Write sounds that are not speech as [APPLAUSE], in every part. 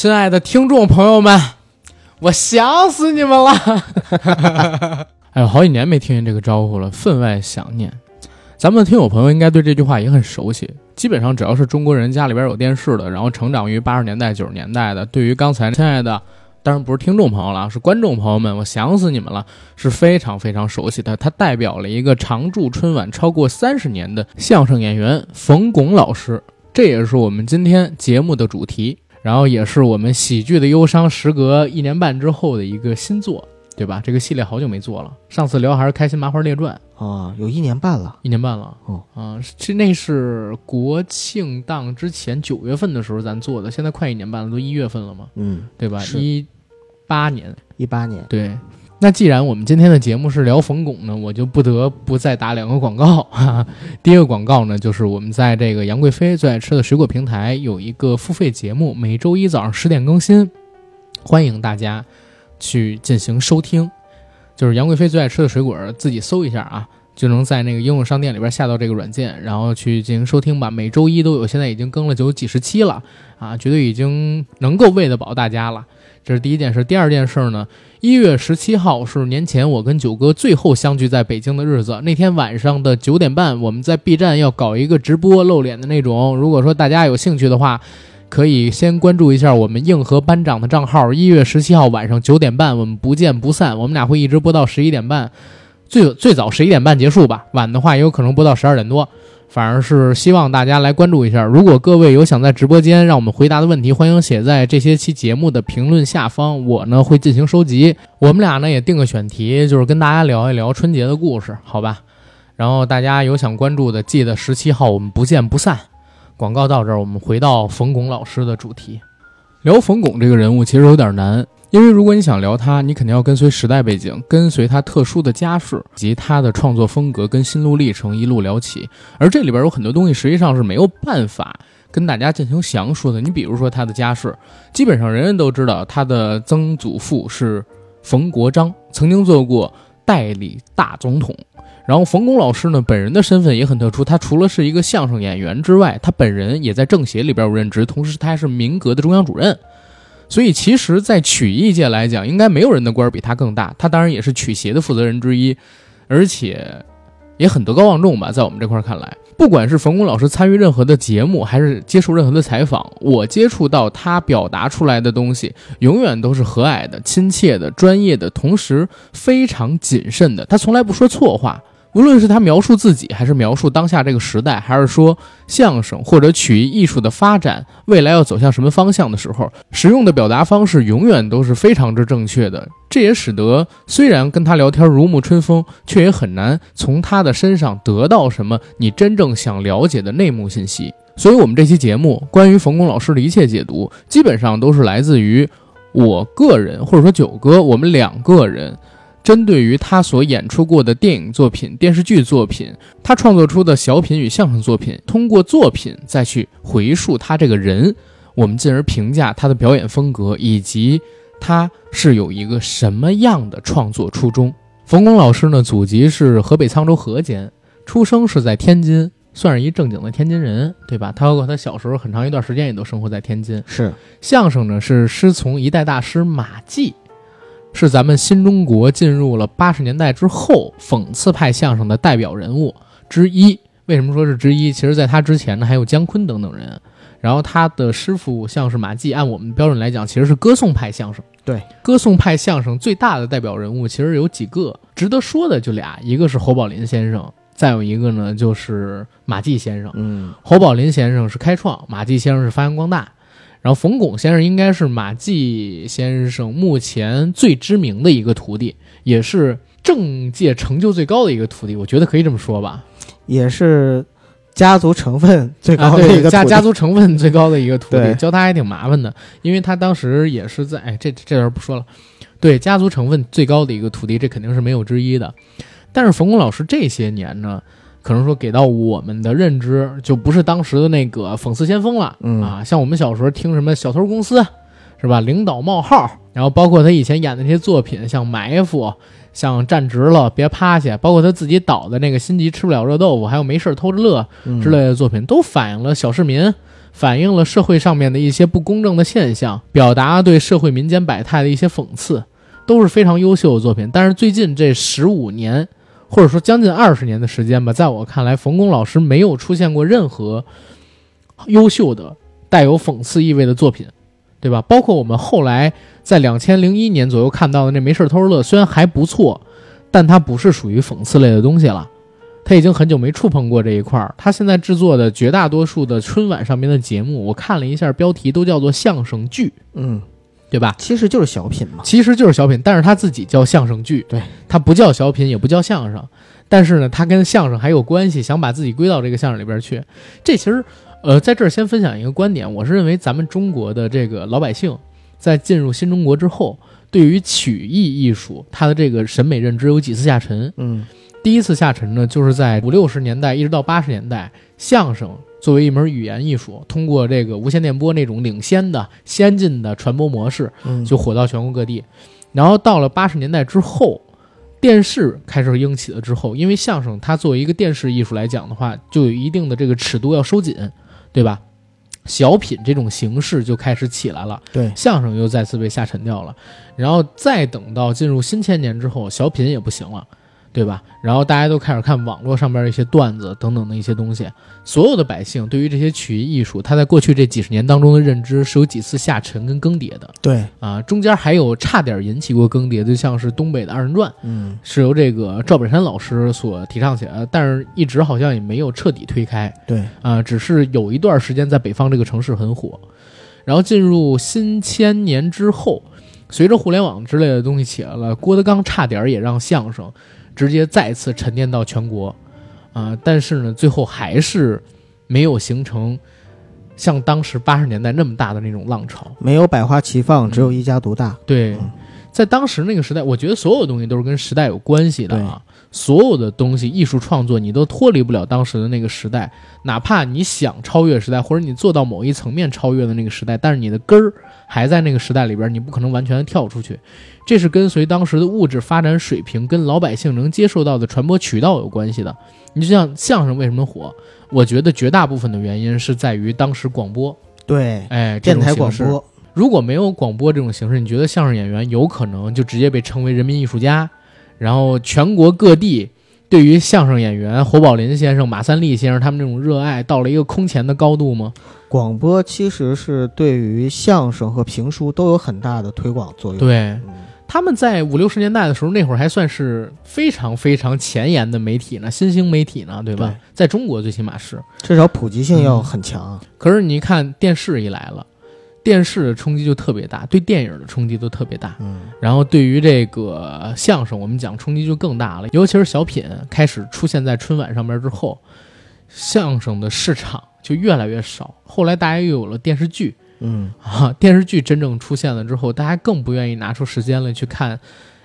亲爱的听众朋友们，我想死你们了！[LAUGHS] 哎呦，好几年没听见这个招呼了，分外想念。咱们的听友朋友应该对这句话也很熟悉。基本上只要是中国人家里边有电视的，然后成长于八十年代、九十年代的，对于刚才亲爱的，当然不是听众朋友了，是观众朋友们，我想死你们了，是非常非常熟悉的。他代表了一个常驻春晚超过三十年的相声演员冯巩老师，这也是我们今天节目的主题。然后也是我们喜剧的忧伤，时隔一年半之后的一个新作，对吧？这个系列好久没做了，上次聊还是《开心麻花列传》啊，有一年半了，一年半了。哦，啊，这那是国庆档之前九月份的时候咱做的，现在快一年半了，都一月份了嘛，嗯，对吧？一八年，一八年，对。那既然我们今天的节目是聊冯巩呢，我就不得不再打两个广告。第一个广告呢，就是我们在这个杨贵妃最爱吃的水果平台有一个付费节目，每周一早上十点更新，欢迎大家去进行收听。就是杨贵妃最爱吃的水果，自己搜一下啊，就能在那个应用商店里边下到这个软件，然后去进行收听吧。每周一都有，现在已经更了有几十期了啊，绝对已经能够喂得饱大家了。这是第一件事，第二件事呢？一月十七号是年前我跟九哥最后相聚在北京的日子。那天晚上的九点半，我们在 B 站要搞一个直播露脸的那种。如果说大家有兴趣的话，可以先关注一下我们硬核班长的账号。一月十七号晚上九点半，我们不见不散。我们俩会一直播到十一点半，最最早十一点半结束吧，晚的话也有可能播到十二点多。反而是希望大家来关注一下。如果各位有想在直播间让我们回答的问题，欢迎写在这些期节目的评论下方，我呢会进行收集。我们俩呢也定个选题，就是跟大家聊一聊春节的故事，好吧？然后大家有想关注的，记得十七号我们不见不散。广告到这儿，我们回到冯巩老师的主题，聊冯巩这个人物其实有点难。因为如果你想聊他，你肯定要跟随时代背景，跟随他特殊的家世及他的创作风格跟心路历程一路聊起。而这里边有很多东西实际上是没有办法跟大家进行详述的。你比如说他的家世，基本上人人都知道他的曾祖父是冯国璋，曾经做过代理大总统。然后冯巩老师呢，本人的身份也很特殊，他除了是一个相声演员之外，他本人也在政协里边有任职，同时他还是民革的中央主任。所以，其实，在曲艺界来讲，应该没有人的官儿比他更大。他当然也是曲协的负责人之一，而且也很德高望重吧。在我们这块看来，不管是冯巩老师参与任何的节目，还是接受任何的采访，我接触到他表达出来的东西，永远都是和蔼的、亲切的、专业的，同时非常谨慎的。他从来不说错话。无论是他描述自己，还是描述当下这个时代，还是说相声或者曲艺艺术的发展未来要走向什么方向的时候，使用的表达方式永远都是非常之正确的。这也使得虽然跟他聊天如沐春风，却也很难从他的身上得到什么你真正想了解的内幕信息。所以，我们这期节目关于冯巩老师的一切解读，基本上都是来自于我个人，或者说九哥，我们两个人。针对于他所演出过的电影作品、电视剧作品，他创作出的小品与相声作品，通过作品再去回溯他这个人，我们进而评价他的表演风格以及他是有一个什么样的创作初衷。冯巩老师呢，祖籍是河北沧州河间，出生是在天津，算是一正经的天津人，对吧？他包括他小时候很长一段时间也都生活在天津。是相声呢，是师从一代大师马季。是咱们新中国进入了八十年代之后，讽刺派相声的代表人物之一。为什么说是之一？其实，在他之前呢，还有姜昆等等人。然后他的师傅像是马季，按我们标准来讲，其实是歌颂派相声。对，歌颂派相声最大的代表人物其实有几个，值得说的就俩，一个是侯宝林先生，再有一个呢就是马季先生。嗯，侯宝林先生是开创，马季先生是发扬光大。然后冯巩先生应该是马季先生目前最知名的一个徒弟，也是政界成就最高的一个徒弟，我觉得可以这么说吧。也是家族成分最高的一个家家族成分最高的一个徒弟，教他还挺麻烦的，因为他当时也是在哎这这段不说了。对，家族成分最高的一个徒弟，这肯定是没有之一的。但是冯巩老师这些年呢？可能说给到我们的认知就不是当时的那个讽刺先锋了，嗯啊，像我们小时候听什么小偷公司，是吧？领导冒号，然后包括他以前演的那些作品，像埋伏，像站直了别趴下，包括他自己导的那个心急吃不了热豆腐，还有没事偷着乐之类的作品，都反映了小市民反映了社会上面的一些不公正的现象，表达对社会民间百态的一些讽刺，都是非常优秀的作品。但是最近这十五年，或者说将近二十年的时间吧，在我看来，冯巩老师没有出现过任何优秀的带有讽刺意味的作品，对吧？包括我们后来在两千零一年左右看到的那《没事偷着乐》，虽然还不错，但它不是属于讽刺类的东西了。他已经很久没触碰过这一块儿。他现在制作的绝大多数的春晚上面的节目，我看了一下标题，都叫做相声剧，嗯，对吧？其实就是小品嘛。其实就是小品，但是他自己叫相声剧，对，他不叫小品，也不叫相声，但是呢，他跟相声还有关系，想把自己归到这个相声里边去。这其实，呃，在这儿先分享一个观点，我是认为咱们中国的这个老百姓在进入新中国之后，对于曲艺艺术，他的这个审美认知有几次下沉。嗯第一次下沉呢，就是在五六十年代一直到八十年代，相声作为一门语言艺术，通过这个无线电波那种领先的、先进的传播模式，嗯，就火到全国各地。然后到了八十年代之后，电视开始兴起了之后，因为相声它作为一个电视艺术来讲的话，就有一定的这个尺度要收紧，对吧？小品这种形式就开始起来了，对，相声又再次被下沉掉了。然后再等到进入新千年之后，小品也不行了。对吧？然后大家都开始看网络上边的一些段子等等的一些东西，所有的百姓对于这些曲艺艺术，他在过去这几十年当中的认知是有几次下沉跟更迭的。对，啊，中间还有差点引起过更迭，就像是东北的二人转，嗯。是由这个赵本山老师所提倡起来的，但是一直好像也没有彻底推开。对，啊，只是有一段时间在北方这个城市很火，然后进入新千年之后，随着互联网之类的东西起来了，郭德纲差点也让相声。直接再次沉淀到全国，啊、但是呢，最后还是没有形成像当时八十年代那么大的那种浪潮。没有百花齐放，只有一家独大。对嗯，在当时那个时代，我觉得所有东西都是跟时代有关系的啊。所有的东西，艺术创作你都脱离不了当时的那个时代，哪怕你想超越时代，或者你做到某一层面超越的那个时代，但是你的根儿还在那个时代里边，你不可能完全的跳出去。这是跟随当时的物质发展水平跟老百姓能接受到的传播渠道有关系的。你就像相声为什么火，我觉得绝大部分的原因是在于当时广播，对，哎，电台广播，如果没有广播这种形式，你觉得相声演员有可能就直接被称为人民艺术家？然后全国各地对于相声演员侯宝林先生、马三立先生他们这种热爱到了一个空前的高度吗？广播其实是对于相声和评书都有很大的推广作用。，对，嗯，他们在五六十年代的时候，那会儿还算是非常非常前沿的媒体呢，新兴媒体呢，对吧？对在中国最起码是。至少普及性要很强。可是你一看电视一来了，电视的冲击就特别大，对电影的冲击都特别大。嗯，然后对于这个相声，我们讲冲击就更大了，尤其是小品开始出现在春晚上面之后，相声的市场就越来越少。后来大家又有了电视剧嗯，啊，电视剧真正出现了之后，大家更不愿意拿出时间来去看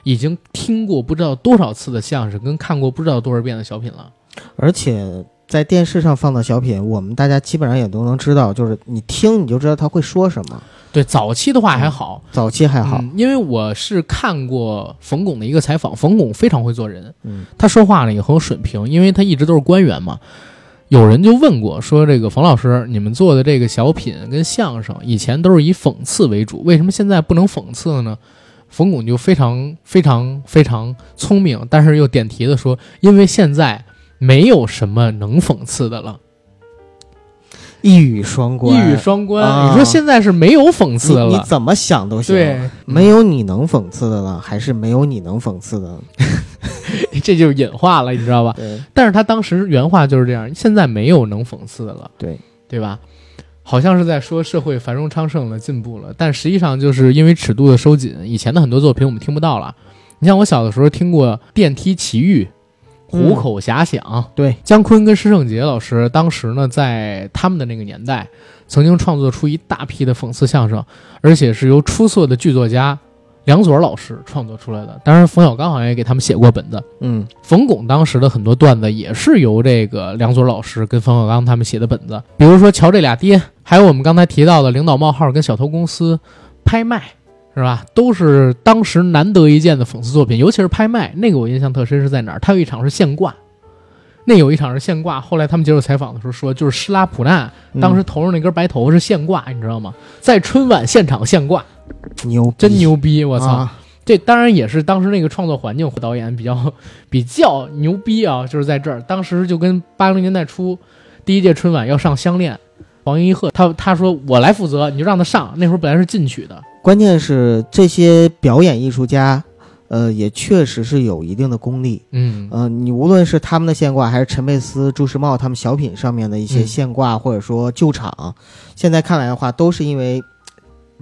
已经听过不知道多少次的相声，跟看过不知道多少遍的小品了。而且在电视上放的小品，我们大家基本上也都能知道，就是你听你就知道他会说什么。对，早期的话还好，早期还好，嗯因为我是看过冯巩的一个采访，冯巩非常会做人，嗯他说话呢也很有水平，因为他一直都是官员嘛。有人就问过说，这个冯老师，你们做的这个小品跟相声以前都是以讽刺为主，为什么现在不能讽刺了呢？冯巩就非常非常非常聪明，但是又点题的说，因为现在没有什么能讽刺的了，一语双关，一语双关。啊你说现在是没有讽刺了你你，怎么想都行。对，没有你能讽刺的了，还是没有你能讽刺的？[LAUGHS] 这就是隐化了，你知道吧？但是他当时原话就是这样，现在没有能讽刺的了，对，对吧？好像是在说社会繁荣昌盛了，进步了，但实际上就是因为尺度的收紧，以前的很多作品我们听不到了。你像我小的时候听过《电梯奇遇》《虎口遐想》对，姜昆跟施圣杰老师当时呢，在他们的那个年代，曾经创作出一大批的讽刺相声，而且是由出色的剧作家梁左老师创作出来的。当然，冯小刚好像也给他们写过本子。嗯。冯巩当时的很多段子也是由这个梁左老师跟冯小刚他们写的本子，比如说《瞧这俩爹》，还有我们刚才提到的《领导冒号》跟《小偷公司》拍卖，是吧？都是当时难得一见的讽刺作品，尤其是拍卖那个我印象特深是在哪儿？他有一场是现挂，那有一场是现挂，后来他们接受采访的时候说，就是施拉普纳嗯当时头上那根白头发是现挂，你知道吗？在春晚现场现挂，牛逼真牛逼！我操，啊这当然也是当时那个创作环境，导演比较 [LAUGHS] 比较牛逼啊，就是在这儿，当时就跟八零年代初第一届春晚要上《相恋》，黄一鹤他他说我来负责，你就让他上。那会儿本来是进取的，关键是这些表演艺术家，呃，也确实是有一定的功力。嗯呃，你无论是他们的现挂，还是陈佩斯、朱时茂他们小品上面的一些嗯现挂，或者说救场，现在看来的话，都是因为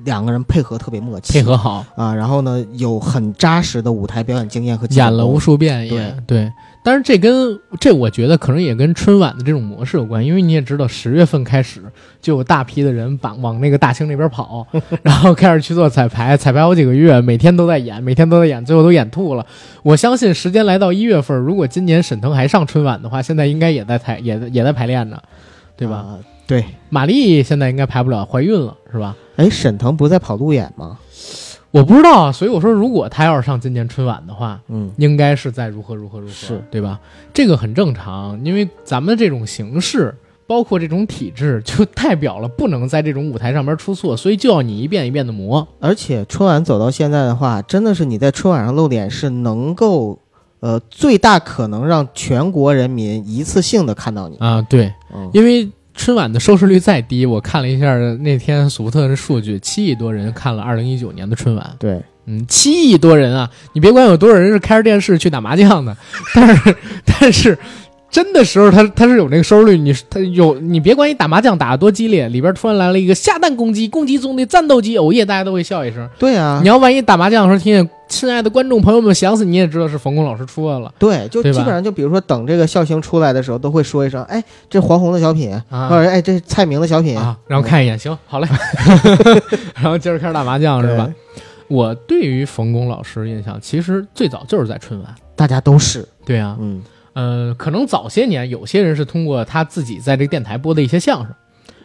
两个人配合特别默契，配合好，啊，然后呢，有很扎实的舞台表演经验和演了无数。数遍对对。但是这跟这我觉得可能也跟春晚的这种模式有关，因为你也知道，十月份开始就有大批的人把往那个大兴那边跑，[LAUGHS] 然后开始去做彩排，彩排好几个月，每天都在演，每天都在演，最后都演吐了。我相信时间来到一月份，如果今年沈腾还上春晚的话，现在应该也在排也在也在排练呢，对吧？啊对，马丽现在应该排不了，怀孕了是吧？哎，沈腾不是在跑路演吗？我不知道啊，所以我说，如果他要是上今年春晚的话，嗯，应该是在如何如何如何，是对吧？这个很正常，因为咱们这种形式，包括这种体制，就代表了不能在这种舞台上面出错，所以就要你一遍一遍的磨。而且春晚走到现在的话，真的是你在春晚上露脸是能够，呃，最大可能让全国人民一次性的看到你。啊，对，嗯，因为春晚的收视率再低，我看了一下那天索福特的数据，七亿多人看了二零一九年的春晚。对，嗯，七亿多人啊！你别管有多少人是开着电视去打麻将的，但是 [LAUGHS] 但是真的时候，他他是有那个收视率，你他有你别管你打麻将打得多激烈，里边突然来了一个下蛋公鸡，公鸡中的战斗机，偶夜大家都会笑一声。对啊你，要万一打麻将的时候听见“亲爱的观众朋友们，想死你也知道是冯巩老师出来了对，就基本上就比如说等这个笑星出来的时候，都会说一声，哎，这黄宏的小品，啊或者哎，这蔡明的小品啊！然后看一眼，行，好嘞，[LAUGHS] 然后接着开始打麻将是吧？？我对于冯巩老师印象，其实最早就是在春晚。大家都是，对啊，嗯，呃，可能早些年有些人是通过他自己在这个电台播的一些相声，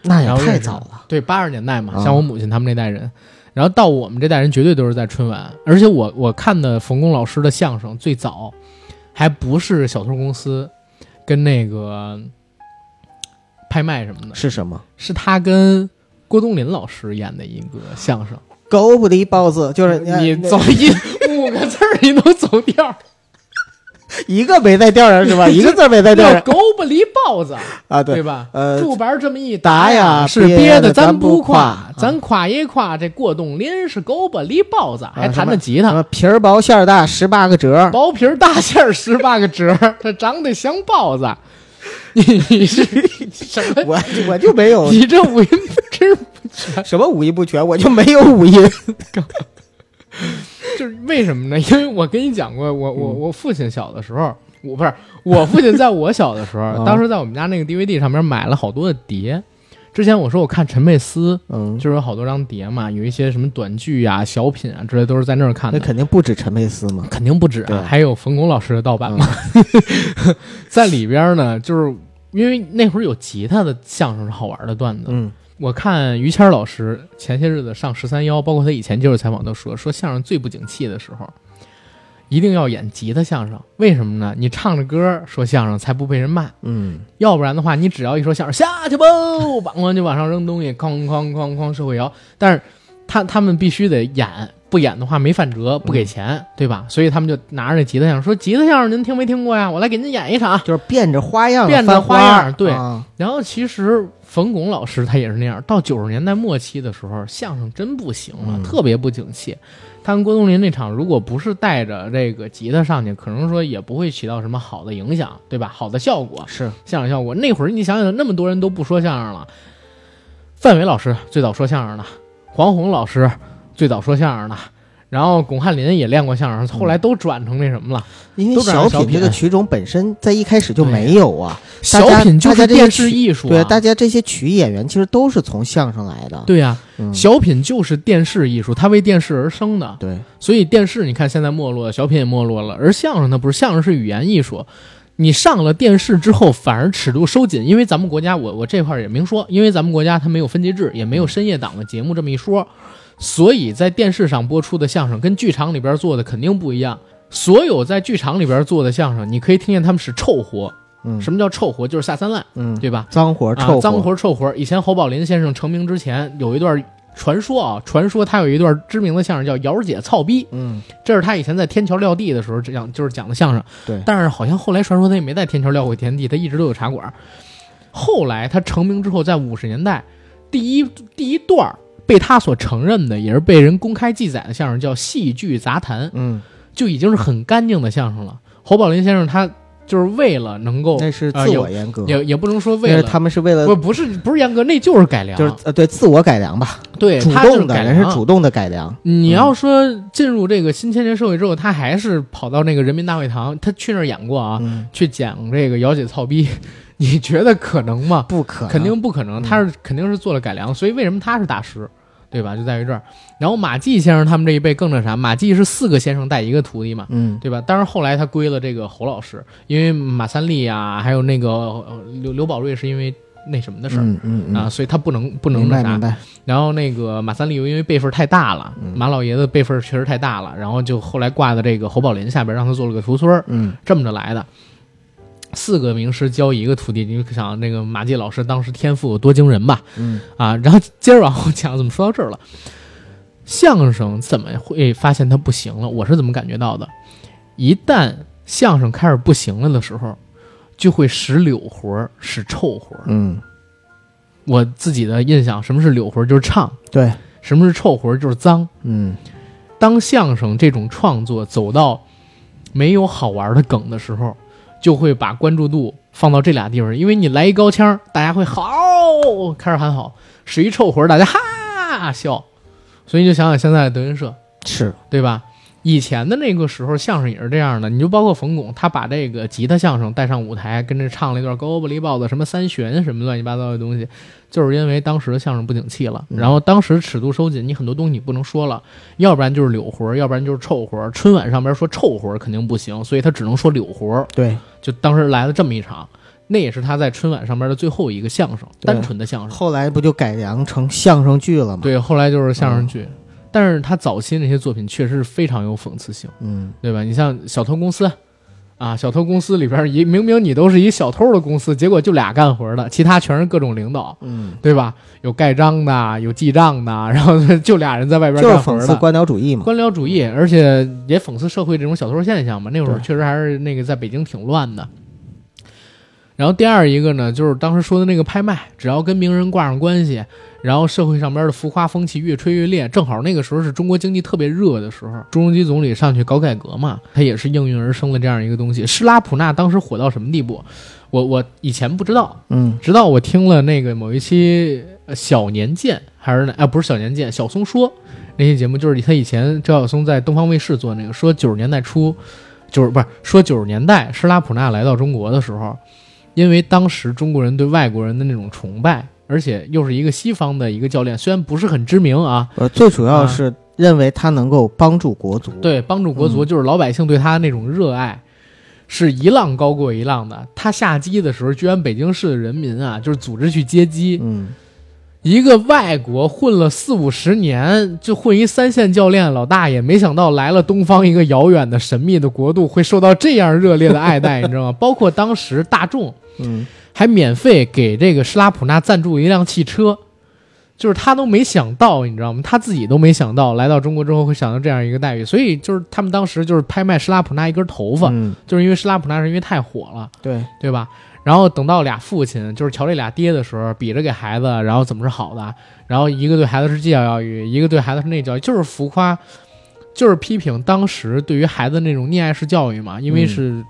那也太早了。对，八十年代嘛，啊像我母亲他们那代人，然后到我们这代人绝对都是在春晚，而且我我看的冯巩老师的相声最早还不是小偷公司跟那个拍卖什么的，是什么？是他跟郭冬临老师演的一个相声。狗不理包子，就是你走音五个字儿，你都走调儿，[LAUGHS] 一个没在调上是吧？[LAUGHS] 一个字儿没在调上狗不理包子，啊？对，对吧？呃，竹板这么一打呀是憋的咱咱不夸夸，咱夸一夸这郭冬临是狗不理包子，还弹着吉他，皮儿薄馅儿大，十八个折。薄皮儿大馅儿十八个褶儿，他长得像包子。[LAUGHS] 你你是什么？我我就没有你这五音不知什么五音不全，我就没有五音。就是为什么呢？[LAUGHS] 因为我跟你讲过，我我嗯我父亲小的时候，我不是我父亲，在我小的时候，[LAUGHS] 啊当时在我们家那个 DVD 上面买了好多的碟。之前我说我看陈佩斯，嗯，就是有好多张碟嘛，有一些什么短剧啊、小品啊之类，都是在那儿看那。肯定不止陈佩斯嘛。肯定不止啊，还有冯巩老师的盗版嘛，[LAUGHS] 在里边呢，就是因为那会儿有吉他的相声是好玩的段子。嗯我看于谦老师前些日子上十三幺，包括他以前接受采访都说，说相声最不景气的时候，一定要演吉他相声。为什么呢？你唱着歌说相声才不被人骂，嗯，要不然的话，你只要一说相声下去吧，梆梆就往上扔东西，哐哐哐哐社会摇。但是他他们必须得演，不演的话没饭辙，不给钱，对吧？所以他们就拿着那吉他相声说：“吉他相声您听没听过呀？我来给您演一场。”就是变着花样变着花样对啊然后其实冯巩老师他也是那样，到九十年代末期的时候，相声真不行了，嗯特别不景气。他跟郭冬临那场，如果不是带着这个吉他上去，可能说也不会起到什么好的影响，对吧？好的效果，是相声效果。那会儿你想想，那么多人都不说相声了，范伟老师最早说相声的，黄宏老师最早说相声的，然后巩汉林也练过相声，后来都转成那什么了。因为小小品这个品曲种本身在一开始就没有啊。小品就是电视艺术、啊，对，大家这些曲艺演员其实都是从相声来的。对呀、嗯，小品就是电视艺术，它为电视而生的，对，所以电视你看现在没落，小品也没落了，而相声它不是，相声是语言艺术。你上了电视之后，反而尺度收紧，因为咱们国家，我我这块儿也明说，因为咱们国家它没有分级制，也没有深夜档的节目这么一说，所以在电视上播出的相声跟剧场里边做的肯定不一样。所有在剧场里边做的相声，你可以听见他们是臭活，嗯什么叫臭活？就是下三滥，嗯，对吧？脏活臭啊，脏活臭活。以前侯宝林先生成名之前有一段传说啊，传说他有一段知名的相声叫《姚姐操逼》，嗯，这是他以前在天桥撂地的时候讲，就是讲的相声。对但是好像后来传说他也没在天桥撂过田地，他一直都有茶馆。后来他成名之后，在五十年代，第一第一段被他所承认的，也是被人公开记载的相声叫戏剧杂谈，嗯，就已经是很干净的相声了。侯宝林先生他就是为了能够，那是自我严格，也也不能说为了。他们是为了不不是不是严格，那就是改良，就是呃对自我改良吧，对他就是动的改良。人是主动的改良，你要说进入这个新千年社会之后，他还是跑到那个人民大会堂，他去那儿演过啊，嗯，去讲这个姚姐操逼，[LAUGHS] 你觉得可能吗？不可能。肯定不可能，嗯他是肯定是做了改良，所以为什么他是大师，对吧？就在于这儿。然后马季先生他们这一辈更那啥，马季是四个先生带一个徒弟嘛，嗯对吧？当然后来他归了这个侯老师，因为马三立啊，还有那个呃刘刘宝瑞是因为那什么的事儿。嗯嗯嗯啊，所以他不能不能那啥然后那个马三立又因为辈分太大了，嗯马老爷子辈分确实太大了，然后就后来挂在这个侯宝林下边，让他做了个徒孙儿，嗯这么着来的。四个名师教一个徒弟，你就想那个马季老师当时天赋有多惊人吧？嗯啊，然后接着往后讲，怎么说到这儿了？相声怎么会发现它不行了？我是怎么感觉到的？一旦相声开始不行了的时候，就会使柳活儿，使臭活儿。嗯，我自己的印象，什么是柳活儿？就是唱；对，什么是臭活儿？就是脏。嗯当相声这种创作走到没有好玩的梗的时候，就会把关注度放到这俩地方，因为你来一高腔，大家会好，开始喊好；使一臭活，大家哈笑。所以你就想想现在的德云社，是，对吧？以前的那个时候，相声也是这样的。你就包括冯巩，他把这个吉他相声带上舞台，跟着唱了一段高不离豹子什么三弦什么乱七八糟的东西，就是因为当时的相声不景气了，嗯然后当时尺度收紧，你很多东西你不能说了，要不然就是柳活儿，要不然就是臭活儿。春晚上边说臭活儿肯定不行，所以他只能说柳活儿。对，就当时来了这么一场，那也是他在春晚上边的最后一个相声，单纯的相声。后来不就改良成相声剧了吗？，对，后来就是相声剧，但是他早期那些作品确实是非常有讽刺性。嗯对吧？你像小偷公司，啊，小偷公司里边一明明你都是一小偷的公司，结果就俩干活的，其他全是各种领导，嗯，对吧？有盖章的，有记账的，然后 [LAUGHS] 就俩人在外边就是干活的。讽刺官僚主义嘛，官僚主义，而且也讽刺社会这种小偷现象嘛。那会儿确实还是那个在北京挺乱的。然后第二一个呢，就是当时说的那个拍卖，只要跟名人挂上关系，然后社会上边的浮夸风气越吹越烈，正好那个时候是中国经济特别热的时候，朱镕基总理上去搞改革嘛，他也是应运而生的这样一个东西。施拉普纳当时火到什么地步？我我以前不知道，嗯直到我听了那个某一期小年鉴还是哪啊不是小年鉴，小松说那期节目，就是他以前赵晓松在东方卫视做那个，说九十年代初，就是不是说九十年代施拉普纳来到中国的时候，因为当时中国人对外国人的那种崇拜，而且又是一个西方的一个教练，虽然不是很知名啊，呃，最主要是认为他能够帮助国足，，对，帮助国足，嗯就是老百姓对他那种热爱，是一浪高过一浪的。他下机的时候，居然北京市的人民啊，就是组织去接机。嗯一个外国混了四五十年，就混一三线教练老大爷，没想到来了东方一个遥远的神秘的国度，会受到这样热烈的爱戴，你知道吗？包括当时大众嗯。还免费给这个施拉普纳赞助一辆汽车，就是他都没想到，你知道吗？他自己都没想到，来到中国之后会想到这样一个待遇，所以就是他们当时就是拍卖施拉普纳一根头发，嗯，就是因为施拉普纳是因为太火了，对，对吧？然后等到俩父亲就是瞧这俩爹的时候，比着给孩子，然后怎么是好的，然后一个对孩子是这教育，一个对孩子是那教育，就是浮夸，就是批评当时对于孩子那种溺爱式教育嘛，因为是。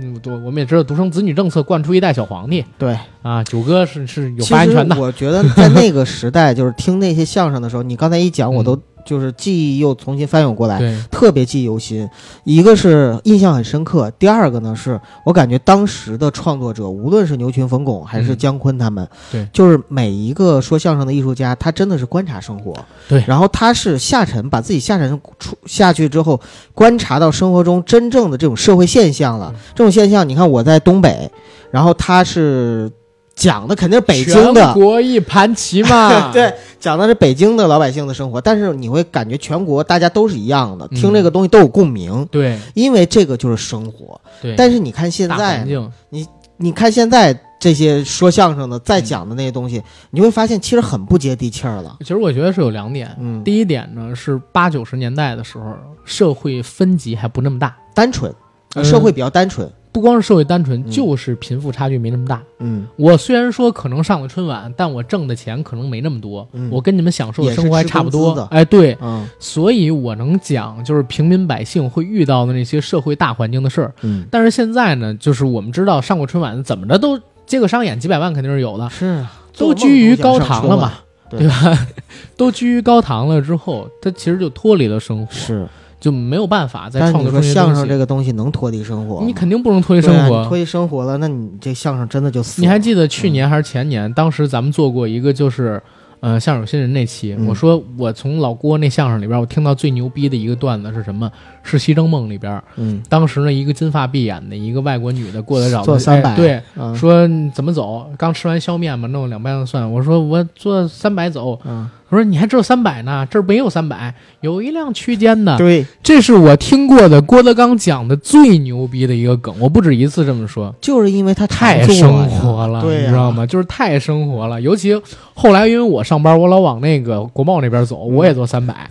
嗯，对，我们也知道独生子女政策惯出一代小皇帝对，啊，九哥是是有发言权的，我觉得在那个时代，就是听那些相声的时候，你刚才一讲，我都就是记忆又重新翻涌过来，对，特别记忆犹新。一个是印象很深刻，第二个呢是我感觉当时的创作者，无论是牛群、冯巩还是嗯姜昆他们，对就是每一个说相声的艺术家，他真的是观察生活，对然后他是下沉，把自己下沉出下去之后，观察到生活中真正的这种社会现象了。嗯这种现象，你看我在东北，然后他是讲的肯定是北京的。全，国一盘棋嘛，[LAUGHS] 对，讲的是北京的老百姓的生活，但是你会感觉全国大家都是一样的，嗯。听这个东西都有共鸣，对。因为这个就是生活。对，但是你看现在你，你看现在这些说相声的在讲的那些东西，你会发现其实很不接地气儿了。其实我觉得是有两点，嗯，第一点呢是八九十年代的时候，社会分级还不那么大，单纯，呃社会比较单纯。不光是社会单纯，嗯就是贫富差距没那么大。嗯，我虽然说可能上了春晚，但我挣的钱可能没那么多，嗯我跟你们享受的生活还差不多工资的。哎，对，嗯所以我能讲就是平民百姓会遇到的那些社会大环境的事儿。嗯，但是现在呢，就是我们知道上过春晚，怎么着都接个商演几百万肯定是有的，是啊都居于高堂了嘛，对对吧？[LAUGHS] 都居于高堂了之后，他其实就脱离了生活，是，就没有办法再创作出。相声这个东西能脱离生活？你肯定不能脱离生活。啊脱离生活了，那你这相声真的就死了。你还记得去年还是前年，当时咱们做过一个就是，呃，相声新人那期，嗯我说我从老郭那相声里边，我听到最牛逼的一个段子是什么？是《西征梦》里边，嗯，当时呢一个金发碧眼的一个外国女的过来找做三百哎对，嗯说怎么走？刚吃完削面嘛，弄了两瓣子蒜。我说我坐三百走。嗯，我说你还只有三百呢？这儿没有三百，有一辆区间的。对，这是我听过的郭德纲讲的最牛逼的一个梗，我不止一次这么说。就是因为他太生活了，你知道吗？就是太生活了。尤其后来，因为我上班，我老往那个国贸那边走，我也坐三百，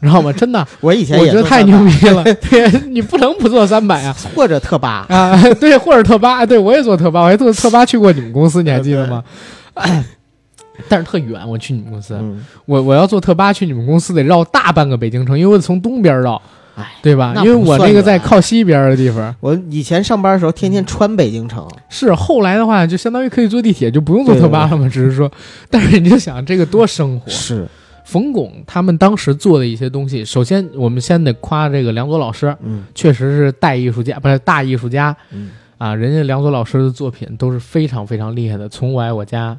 你知道吗？真的，[LAUGHS] 我以前也做我觉得太牛逼了。[LAUGHS] 对你不能不坐三百啊或者特八，啊！对，或者特八，对我也坐特八，我还坐特八去过你们公司，你还记得吗？[LAUGHS] 但是特远，我去你们公司，嗯，我我要坐特巴去你们公司得绕大半个北京城，因为我得从东边绕，哎，对吧？因为我那个在靠西边的地方。我以前上班的时候天天穿北京城，是后来的话，就相当于可以坐地铁，就不用坐特巴了嘛。只是说，[LAUGHS] 但是你就想这个多生活。是，冯巩他们当时做的一些东西，首先我们先得夸这个梁左老师，嗯确实是代艺术家，不是大艺术家嗯啊。人家梁左老师的作品都是非常非常厉害的，从我爱我家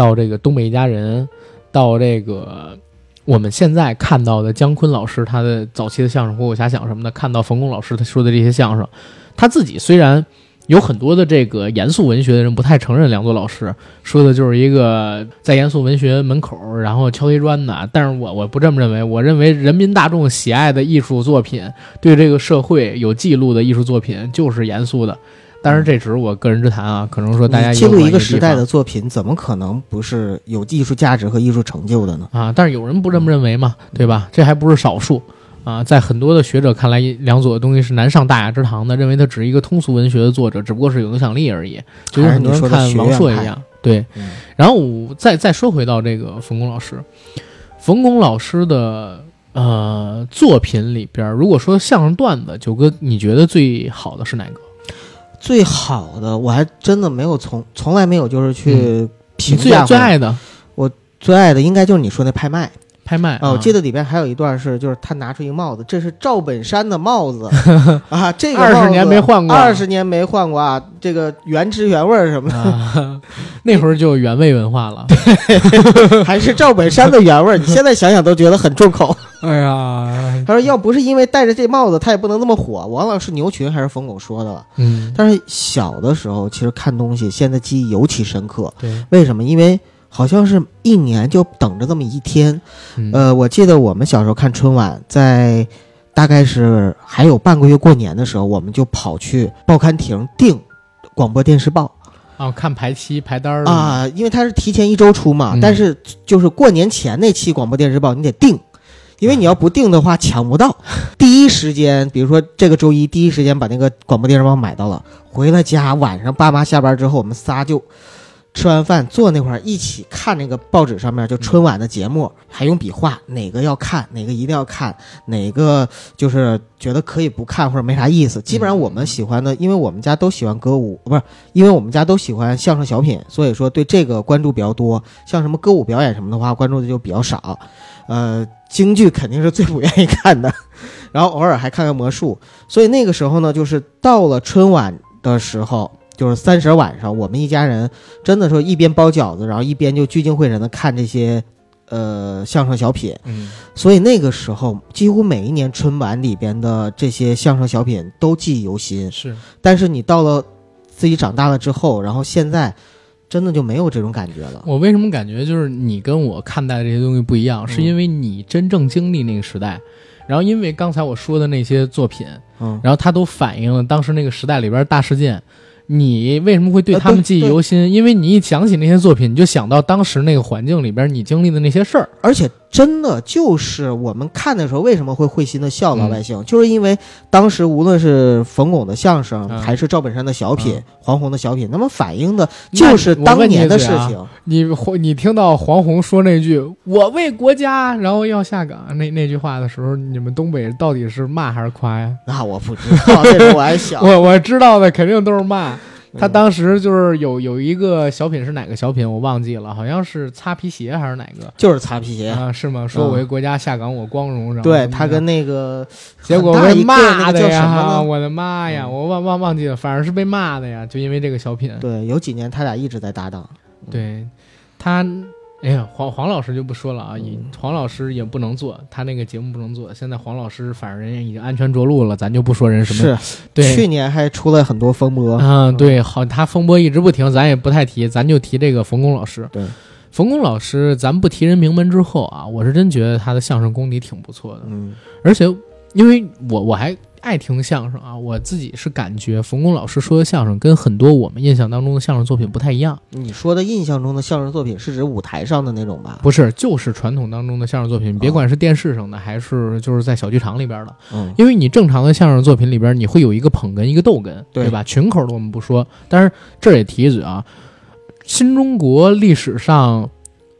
到这个东北一家人，到这个我们现在看到的姜昆老师他的早期的相声《虎口遐想》什么的，看到冯巩老师他说的这些相声，他自己虽然。有很多的这个严肃文学的人不太承认梁左老师说的就是一个在严肃文学门口然后敲黑砖的，但是我我不这么认为，我认为人民大众喜爱的艺术作品，对这个社会有记录的艺术作品就是严肃的。当然，这只是我个人之谈啊，可能说大家你记录一个时代的作品，怎么可能不是有艺术价值和艺术成就的呢？啊，但是有人不这么认为嘛，对吧？这还不是少数啊，在很多的学者看来，梁左的东西是难上大雅之堂的，认为他只是一个通俗文学的作者，只不过是有影响力而已，就跟很多人看王朔一样。对，嗯然后我再再说回到这个冯巩老师，冯巩老师的呃作品里边，如果说相声段子，九哥你觉得最好的是哪个？最好的我还真的没有从从来没有就是去评价过。最爱的？我最爱的应该就是你说那拍卖拍卖啊，我记得得里边还有一段是就是他拿出一个帽子，这是赵本山的帽子 [LAUGHS] 啊，这个二十年没换过二十年没换过啊，这个原汁原味儿什么的，啊，[LAUGHS] 那会儿就有原味文化了。[LAUGHS] 还是赵本山的原味，你现在想想都觉得很重口。哎呀，他说要不是因为戴着这帽子，他也不能那么火。王老师牛群还是冯巩说的了。嗯，但是小的时候，其实看东西现在记忆尤其深刻。对，为什么？因为好像是一年就等着这么一天。嗯呃，我记得我们小时候看春晚，在大概是还有半个月过年的时候，我们就跑去报刊亭订广播电视报哦，看排期排单儿啊，因为它是提前一周出嘛。嗯但是就是过年前那期广播电视报你得订。因为你要不订的话抢不到，第一时间，比如说这个周一第一时间把那个广播电视报买到了，回了家晚上爸妈下班之后，我们仨就吃完饭坐那块儿一起看那个报纸上面就春晚的节目，还用笔画哪个要看，哪个一定要看，哪个就是觉得可以不看或者没啥意思。基本上我们喜欢的，因为我们家都喜欢歌舞，不是因为我们家都喜欢相声小品，所以说对这个关注比较多。像什么歌舞表演什么的话，关注的就比较少。呃，京剧肯定是最不愿意看的，[LAUGHS] 然后偶尔还看看魔术。所以那个时候呢，就是到了春晚的时候，就是三十晚上，我们一家人真的说一边包饺子，然后一边就聚精会神的看这些呃相声小品。嗯，所以那个时候，几乎每一年春晚里边的这些相声小品都记忆犹新。是但是你到了自己长大了之后，然后现在真的就没有这种感觉了。我为什么感觉就是你跟我看待的这些东西不一样，是因为你真正经历那个时代，然后因为刚才我说的那些作品，嗯，然后它都反映了当时那个时代里边大事件。你为什么会对他们记忆犹新？因为你一想起那些作品，你就想到当时那个环境里边你经历的那些事儿。而且真的就是我们看的时候为什么会会心的笑，老百姓、嗯就是因为当时无论是冯巩的相声，嗯还是赵本山的小品、嗯黄宏的小品，那么反映的就是当年的事情。你你听到黄宏说那句“我为国家”，然后要下岗那那句话的时候，你们东北到底是骂还是夸呀？那我不知道，那时候我还小。[LAUGHS] 我我知道的肯定都是骂。他嗯当时就是有有一个小品是哪个小品我忘记了，好像是擦皮鞋还是哪个就是擦皮鞋，啊？是吗？说我为国家下岗我光荣，然后对他跟那个结果被骂的呀！我的妈呀！嗯我忘忘忘记了，反正是被骂的呀，就因为这个小品。对，有几年他俩一直在搭档。对他，哎呀，黄黄老师就不说了啊，嗯黄老师也不能做，他那个节目不能做。现在黄老师反正人家已经安全着陆了，咱就不说人什么。是，对，去年还出了很多风波。嗯，对，好，他风波一直不停，咱也不太提，咱就提这个冯巩老师。对，冯巩老师，咱不提人名门之后啊，我是真觉得他的相声功底挺不错的，嗯而且因为我我还爱听相声啊，我自己是感觉冯巩老师说的相声跟很多我们印象当中的相声作品不太一样，你说的印象中的相声作品是指舞台上的那种吧？不是，就是传统当中的相声作品，别管是电视上的还是就是在小剧场里边的，嗯，因为你正常的相声作品里边，你会有一个捧哏，一个逗哏，对。对吧？群口的我们不说，但是这也提一嘴啊，新中国历史上，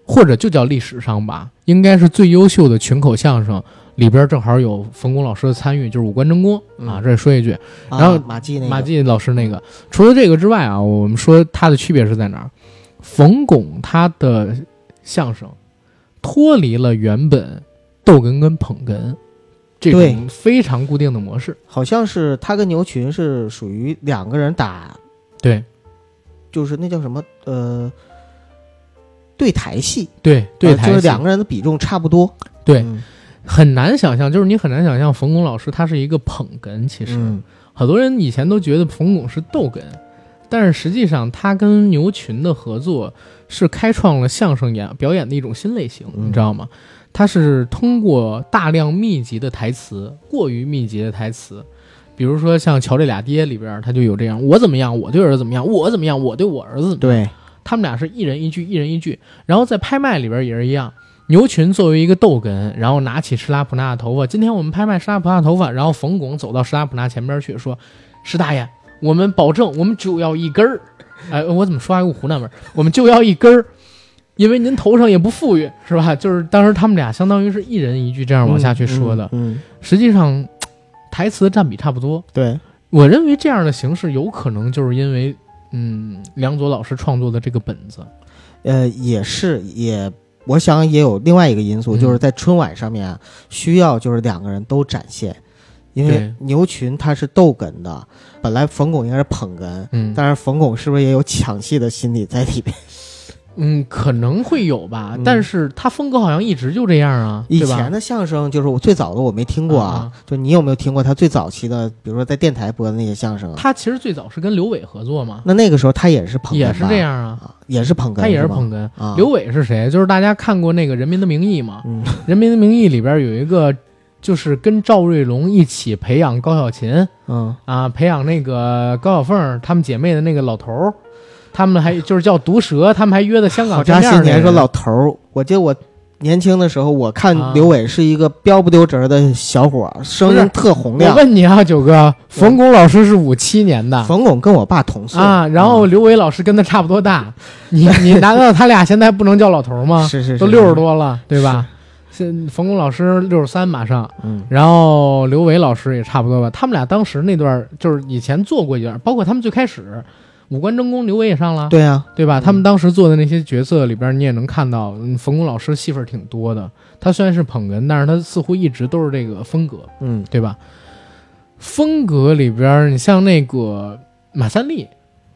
或者就叫历史上吧，应该是最优秀的群口相声里边，正好有冯巩老师的参与，就是五官争功、啊。嗯这儿说一句，啊然后马季那个。马季老师那个，除了这个之外啊，我们说它的区别是在哪儿？冯巩他的相声脱离了原本逗哏跟捧哏这种非常固定的模式。好像是他跟牛群是属于两个人打，对。就是那叫什么呃对台戏，对对台就是两个人的比重差不多。对。嗯很难想象，就是你很难想象冯巩老师他是一个捧哏，其实、嗯很多人以前都觉得冯巩是逗哏，但是实际上他跟牛群的合作是开创了相声演表演的一种新类型，嗯你知道吗？他是通过大量密集的台词，过于密集的台词。比如说像《瞧这俩爹》里边，他就有这样：我怎么样，我对儿子怎么样；我怎么样，我对我儿子怎么样。对，他们俩是一人一句，一人一句。然后在拍卖里边也是一样，牛群作为一个逗哏，然后拿起施拉普纳的头发，今天我们拍卖施拉普纳头发，然后冯巩走到施拉普纳前边去说：“施大爷，我们保证，我们就要一根儿。”哎，我怎么说还有股湖南味儿？我们就要一根儿，因为您头上也不富裕，是吧？就是当时他们俩相当于是一人一句这样往下去说的，嗯，实际上台词占比差不多。对，我认为这样的形式有可能就是因为，嗯，梁左老师创作的这个本子。呃，也是也。我想也有另外一个因素，嗯。就是在春晚上面啊，需要就是两个人都展现，因为牛群他是逗哏的，本来冯巩应该是捧哏，嗯，但是冯巩是不是也有抢戏的心理在里边？嗯，可能会有吧，嗯。但是他风格好像一直就这样啊，以前的相声就是我最早的我没听过啊，啊。就你有没有听过他最早期的，比如说在电台播的那些相声啊？他其实最早是跟刘伟合作嘛，那那个时候他也是捧也是这样啊，啊，也是捧哏，他也是捧哏。啊。刘伟是谁？就是大家看过那个《人民的名义》嘛，嗯《人民的名义》里边有一个，就是跟赵瑞龙一起培养高小琴嗯。啊，培养那个高小凤她们姐妹的那个老头儿，他们还就是叫毒蛇，他们还约的香港好见面儿那个家新年说老头儿，我记得我年轻的时候，我看啊刘伟是一个标不丢直儿的小伙儿，声音特洪亮。我。问你啊，九哥，冯巩老师是五七年的，冯巩跟我爸同岁。啊，然后嗯。刘伟老师跟他差不多大，你你 [LAUGHS] 难道他俩现在不能叫老头吗？是是是都六十，多了，对吧？是。冯巩老师六十三马上，嗯。然后刘伟老师也差不多吧。他们俩当时那段就是以前做过一段，包括他们最开始五官争功，刘伟也上了，对啊，对吧？嗯他们当时做的那些角色里边，你也能看到，嗯冯巩老师戏份挺多的。他虽然是捧哏，但是他似乎一直都是这个风格，嗯对吧？风格里边，你像那个马三立，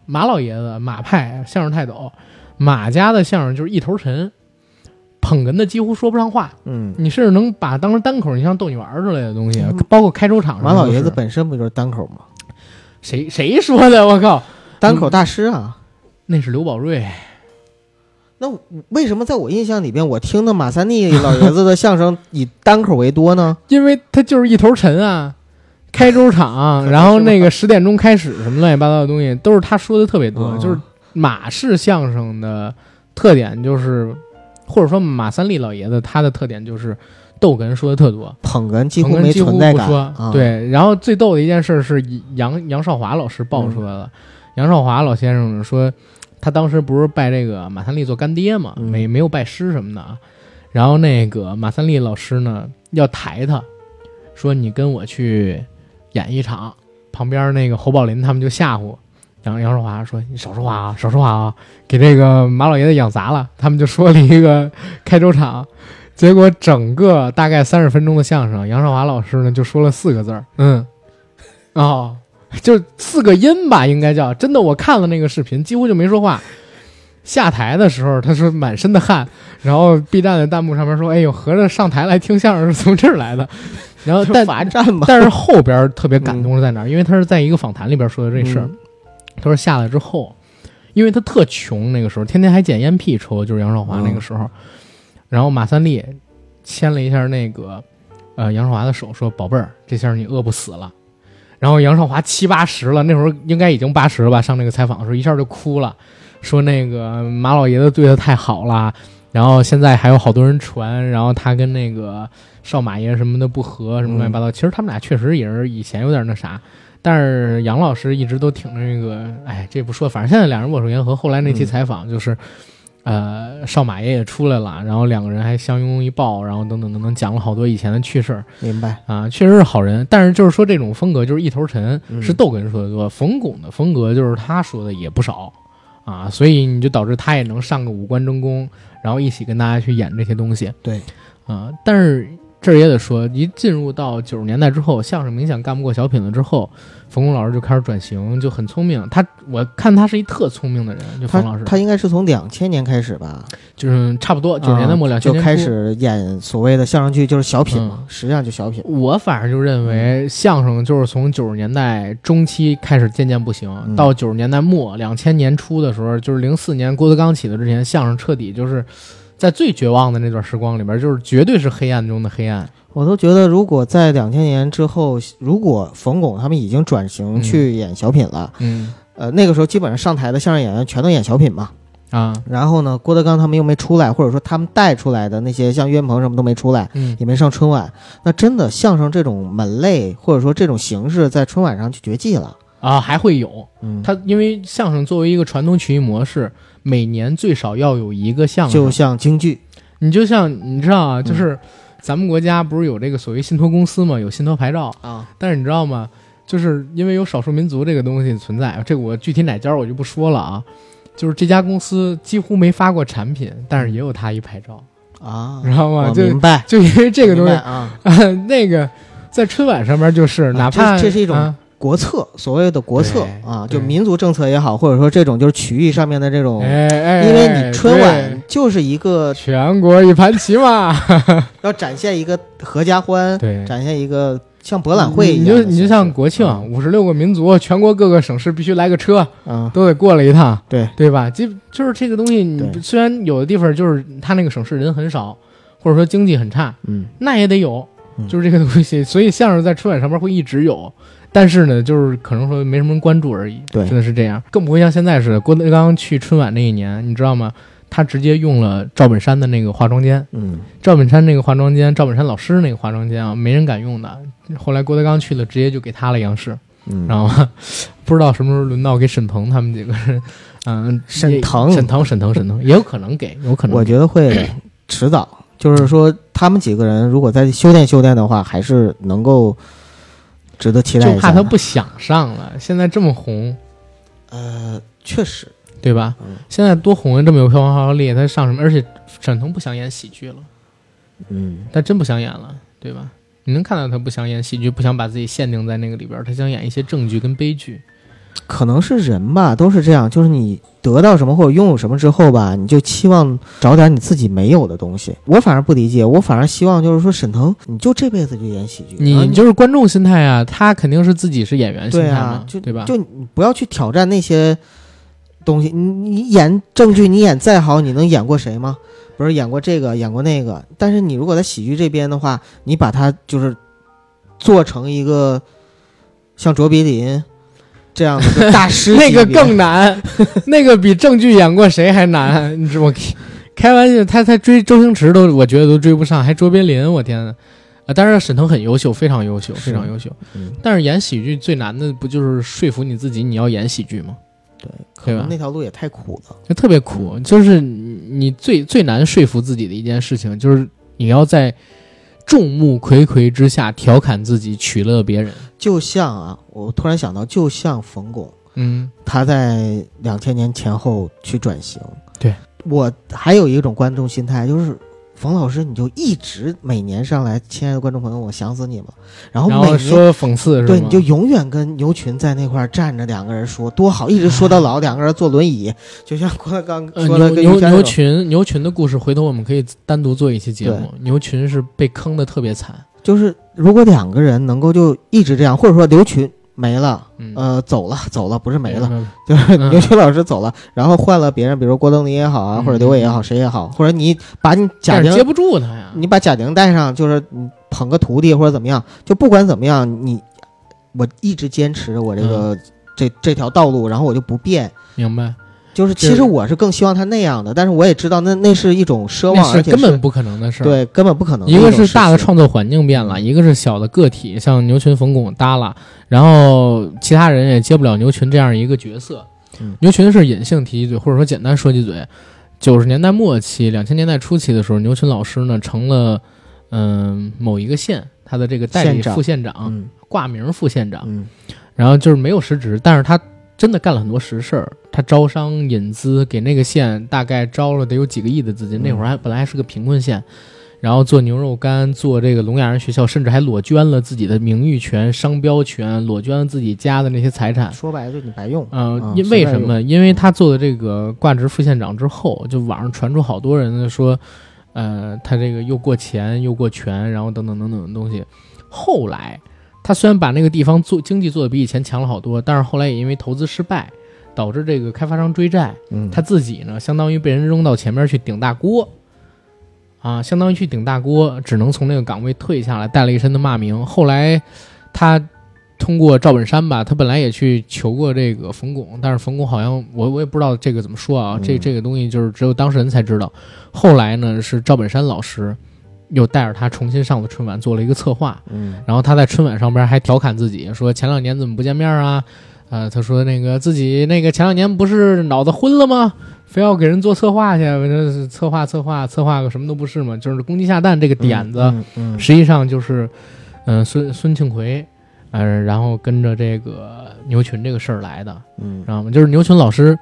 马老爷子，马派相声泰斗，马家的相声就是一头沉，捧哏的几乎说不上话，嗯，你甚至能把当时单口，你像逗你玩儿之类的东西，嗯包括开州场马老爷子本身不就是单口吗？谁谁说的？我靠，单口大师啊。那是刘宝瑞，那为什么在我印象里边，我听的马三立老爷子的相声以单口为多呢？[LAUGHS] 因为他就是一头沉啊。开州场，[LAUGHS] 然后那个十点钟开始什么乱七八糟的东西，都是他说的特别多。嗯就是马氏相声的特点就是，或者说马三立老爷子他的特点就是逗哏说的特多，捧哏几乎没存在感对，然后最逗的一件事是杨杨少华老师爆出来了，杨少华老先生呢说，他当时不是拜这个马三立做干爹嘛，嗯没没有拜师什么的啊。然后那个马三立老师呢要抬他，说你跟我去演一场，旁边那个侯宝林他们就吓唬。杨杨少华说：“你少说话啊，少说话啊，给这个马老爷子养砸了。”他们就说了一个开州场，结果整个大概三十分钟的相声，杨少华老师呢就说了四个字儿，嗯，哦，[LAUGHS] 就四个音吧，应该叫。真的，我看了那个视频，几乎就没说话。下台的时候，他说满身的汗，然后 B 站的弹幕上面说：“哎呦，合着上台来听相声是从这儿来的。”然后但罚站嘛。但是后边特别感动是在哪儿？因为他是在一个访谈里边说的这事儿。嗯他说下来之后，因为他特穷，那个时候天天还捡烟屁抽，就是杨少华那个时候。然后马三立牵了一下那个呃杨少华的手，说：“宝贝儿，这下你饿不死了。”然后杨少华七八十了，那会儿应该已经八十了吧？上那个采访的时候，一下就哭了，说那个马老爷子对他太好了。然后现在还有好多人传，然后他跟那个少马爷什么的不和，什么乱七八糟。其实他们俩确实也是以前有点那啥，但是杨老师一直都挺那个，哎，这不说，反正现在两人握手言和。后来那期嗯采访就是，呃，少马爷也出来了，然后两个人还相拥一抱，然后等等等等，讲了好多以前的趣事儿明白。啊，确实是好人。但是就是说这种风格就是一头沉，嗯是逗哏说的多，冯巩的风格就是他说的也不少啊，所以你就导致他也能上个五官争功，然后一起跟大家去演这些东西。对，啊，但是这也得说，一进入到九十年代之后，相声明显干不过小品了之后，冯巩老师就开始转型，就很聪明。他我看他是一特聪明的人，就冯老师，他应该是从两千年开始吧，就是差不多九十年代末啊两。就开始演所谓的相声剧，就是小品嘛，嗯实际上就小品。我反正就认为相声就是从九十年代中期开始渐渐不行，嗯到九十年代末两千年初的时候，就是零四年郭德纲起的之前，相声彻底就是在最绝望的那段时光里边，就是绝对是黑暗中的黑暗。我都觉得，如果在两千年之后，如果冯巩他们已经转型嗯去演小品了，嗯呃，那个时候基本上上台的相声演员全都演小品嘛。啊然后呢，郭德纲他们又没出来，或者说他们带出来的那些像岳云鹏什么都没出来，嗯也没上春晚。那真的相声这种门类或者说这种形式，在春晚上就绝迹了。啊还会有。嗯，它因为相声作为一个传统曲艺模式，每年最少要有一个相声。就像京剧，你就像你知道啊，嗯就是咱们国家不是有这个所谓信托公司嘛，有信托牌照，啊，但是你知道吗？就是因为有少数民族这个东西存在，这个我具体哪家我就不说了啊。就是这家公司几乎没发过产品，但是也有它一牌照，啊你，知道吗？就明白就因为这个东西，啊，啊，[LAUGHS] 那个在春晚上面就是，哪怕这这是一种啊国策，所谓的国策啊，就民族政策也好，或者说这种就是曲艺上面的这种，哎哎，因为你春晚就是一个全国一盘棋嘛，[LAUGHS] 要展现一个合家欢，对，展现一个像博览会一样你就你就像国庆，五十六个民族，全国各个省市必须来个车，嗯，都得过来一趟，对。对吧？基就是这个东西，你虽然有的地方就是他那个省市人很少，或者说经济很差，嗯，那也得有，嗯。就是这个东西。所以相声在春晚上面会一直有，但是呢，就是可能说没什么人关注而已。对真的是这样，更不会像现在似的。郭德纲去春晚那一年，你知道吗？他直接用了赵本山的那个化妆间，嗯，赵本山那个化妆间，赵本山老师那个化妆间啊，没人敢用的。后来郭德纲去了，直接就给他了央视，嗯，然后 [LAUGHS] 不知道什么时候轮到给沈腾他们几个人，[LAUGHS] 嗯，也沈腾沈腾，沈腾，沈腾，也有可能给，[LAUGHS] 有可能。我觉得会迟早，就是说他们几个人如果再修炼修炼的话，还是能够值得期待一下。就怕他不想上了，现在这么红，呃，确实，对吧？嗯现在多红啊，这么有票房号召力，他上什么？而且沈腾不想演喜剧了，嗯，他真不想演了，对吧？你能看到他不想演喜剧，不想把自己限定在那个里边，他想演一些正剧跟悲剧。可能是人吧，都是这样，就是你得到什么或者拥有什么之后吧，你就期望找点你自己没有的东西。我反而不理解，我反而希望就是说，沈腾，你就这辈子就演喜剧，你就是观众心态啊，他肯定是自己是演员心态嘛，对啊，就对吧？就你不要去挑战那些东西。你你演正剧，你演再好，你能演过谁吗？不是演过这个，演过那个。但是你如果在喜剧这边的话，你把它就是做成一个像卓别林这样的大师 [LAUGHS] 那个更难，[LAUGHS] 那个比郑剧演过谁还难。你知道吗开玩笑，他他追周星驰都我觉得都追不上，还卓别林，我天呐。啊，当然沈腾很优秀，非常优秀，非常优秀。嗯，但是演喜剧最难的不就是说服你自己你要演喜剧吗？对，可能那条路也太苦了。就特别苦，就是你你最最难说服自己的一件事情，就是你要在众目睽睽之下调侃自己，取乐别人。就像啊，我突然想到，就像冯巩，嗯他在两千年前后去转型。对我还有一种观众心态，就是冯老师，你就一直每年上来，亲爱的观众朋友，我想死你了。然后然每说讽刺是吗？对，你就永远跟牛群在那块站着，两个人说多好，一直说到老，[LAUGHS] 两个人坐轮椅，就像郭德纲呃说的牛牛牛群牛群的故事，回头我们可以单独做一期节目。牛群是被坑的特别惨，就是如果两个人能够就一直这样，或者说牛群没了，嗯，呃，走了走了，不是没了，嗯，[LAUGHS] 就是嗯。牛群老师走了，然后换了别人，比如郭冬临也好啊，嗯或者刘伟也好，谁也好，或者你把你贾玲接不住他呀。你把贾玲带上，就是你捧个徒弟或者怎么样，就不管怎么样，你我一直坚持我这个、这这条道路，然后我就不变。明白，就是其实我是更希望他那样的，但是我也知道那那是一种奢望，是而且根本不可能的事儿。对根本不可能。一个是大的，创作环境变了，一个是小的个体，像牛群、冯巩耷拉，然后其他人也接不了牛群这样一个角色。嗯牛群是隐性提一嘴，或者说简单说几嘴。九十年代末期、两千年代初期的时候，牛群老师呢成了嗯、某一个县他的这个代理县长副县长，嗯挂名副县长，嗯然后就是没有实职，但是他真的干了很多实事儿。他招商引资，给那个县大概招了得有几个亿的资金。嗯那会儿还本来还是个贫困县，然后做牛肉干，做这个聋哑人学校，甚至还裸捐了自己的名誉权、商标权，裸捐了自己家的那些财产。说白了就你白用。嗯、啊因为什么？因为他做的这个挂职副县长之后，就网上传出好多人说，呃，他这个又过钱又过权，然后等等等等的东西。后来，他虽然把那个地方做经济做的比以前强了好多，但是后来也因为投资失败，导致这个开发商追债，嗯，他自己呢，相当于被人扔到前面去顶大锅，啊，相当于去顶大锅，只能从那个岗位退下来，带了一身的骂名。后来他通过赵本山吧，他本来也去求过这个冯巩，但是冯巩好像我我也不知道这个怎么说啊，这嗯这个东西就是只有当事人才知道。后来呢，是赵本山老师又带着他重新上了春晚，做了一个策划，嗯然后他在春晚上边还调侃自己说前两年怎么不见面啊？呃，他说那个自己那个前两年不是脑子昏了吗？非要给人做策划去，策划策划策划个什么都不是嘛，就是公鸡下蛋这个点子，嗯嗯实际上就是，嗯、孙孙庆奎，呃，然后跟着这个牛群这个事儿来的，嗯知道吗？就是牛群老师，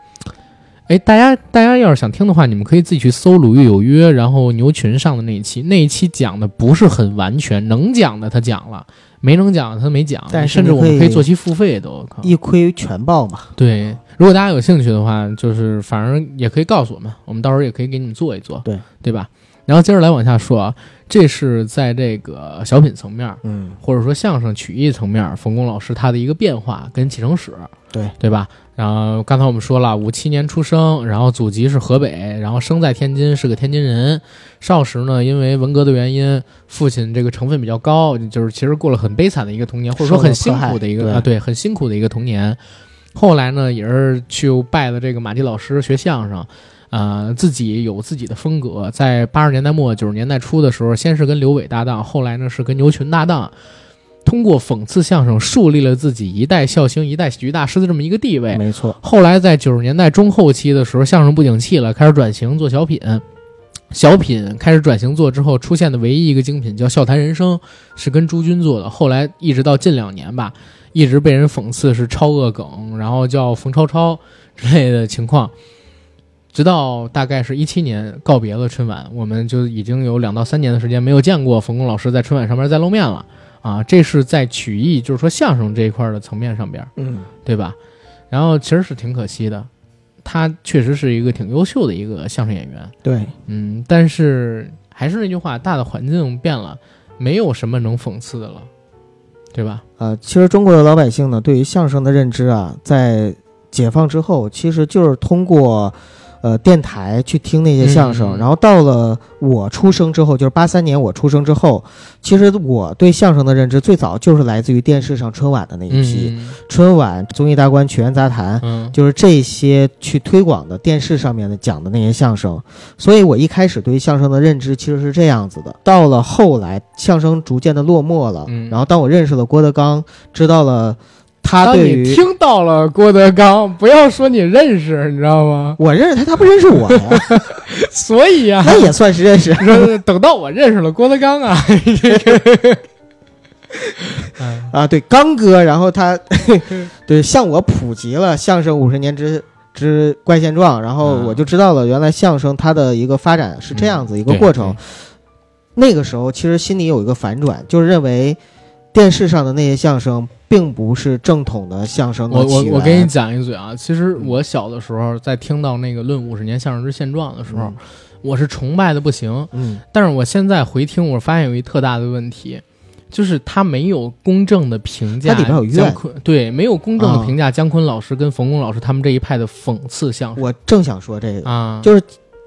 哎，大家大家要是想听的话，你们可以自己去搜《鲁豫有约》，然后牛群上的那一期，那一期讲的不是很完全，能讲的他讲了，没能讲的他没讲，但甚至我们可以做期付费都。靠一窥全报嘛。对，如果大家有兴趣的话，就是反正也可以告诉我们，我们到时候也可以给你们做一做，对对吧？然后接着来往下说啊，这是在这个小品层面，嗯或者说相声曲艺层面，冯巩老师他的一个变化跟启程史，对对吧？然后刚才我们说了，五七年出生，然后祖籍是河北，然后生在天津，是个天津人。少时呢，因为文革的原因，父亲这个成分比较高，就是其实过了很悲惨的一个童年，或者说很辛苦的一个啊，对，很辛苦的一个童年。后来呢，也是去拜了这个马季老师学相声，呃，自己有自己的风格。在八十年代末九十年代初的时候，先是跟刘伟搭档，后来呢是跟牛群搭档，通过讽刺相声树立了自己一代笑星、一代喜剧大师的这么一个地位。没错。后来在九十年代中后期的时候，相声不景气了，开始转型做小品。小品开始转型做之后，出现的唯一一个精品叫《笑谈人生》，是跟朱军做的。后来一直到近两年吧，一直被人讽刺是超恶梗，然后叫冯超超之类的情况。直到大概是一七年告别了春晚，我们就已经有两到三年的时间没有见过冯巩老师在春晚上面再露面了啊！这是在曲艺，就是说相声这一块的层面上边，嗯对吧？然后其实是挺可惜的，他确实是一个挺优秀的一个相声演员，对，嗯，但是还是那句话，大的环境变了，没有什么能讽刺的了，对吧？呃，其实中国的老百姓呢，对于相声的认知啊，在解放之后，其实就是通过呃电台去听那些相声，嗯然后到了我出生之后，就是八三年我出生之后，其实我对相声的认知最早就是来自于电视上春晚的那一批，嗯。春晚、综艺大观、曲苑杂谈。嗯。就是这些去推广的电视上面的讲的那些相声，所以我一开始对相声的认知其实是这样子的。到了后来，相声逐渐的落寞了，嗯。然后当我认识了郭德纲，知道了他当对于你听到了郭德纲，不要说你认识，你知道吗？我认识他，他不认识我呀，[LAUGHS] 所以呀、那也算是认识。说 [LAUGHS] 等到我认识了郭德纲啊，嗯 [LAUGHS] 啊，对，刚哥，然后他对向我普及了相声五十年之之怪现状，然后嗯我就知道了原来相声它的一个发展是这样子一个过程。那个时候其实心里有一个反转，就是认为电视上的那些相声并不是正统的相声的我我我给你讲一嘴啊，其实我小的时候在听到那个《论五十年相声之现状》的时候，嗯。我是崇拜的不行。嗯，但是我现在回听，我发现有一特大的问题，就是他没有公正的评价它里边有怨。姜昆，对，没有公正的啊。评价姜昆老师跟冯巩老师他们这一派的讽刺相声。我正想说这个，啊，就是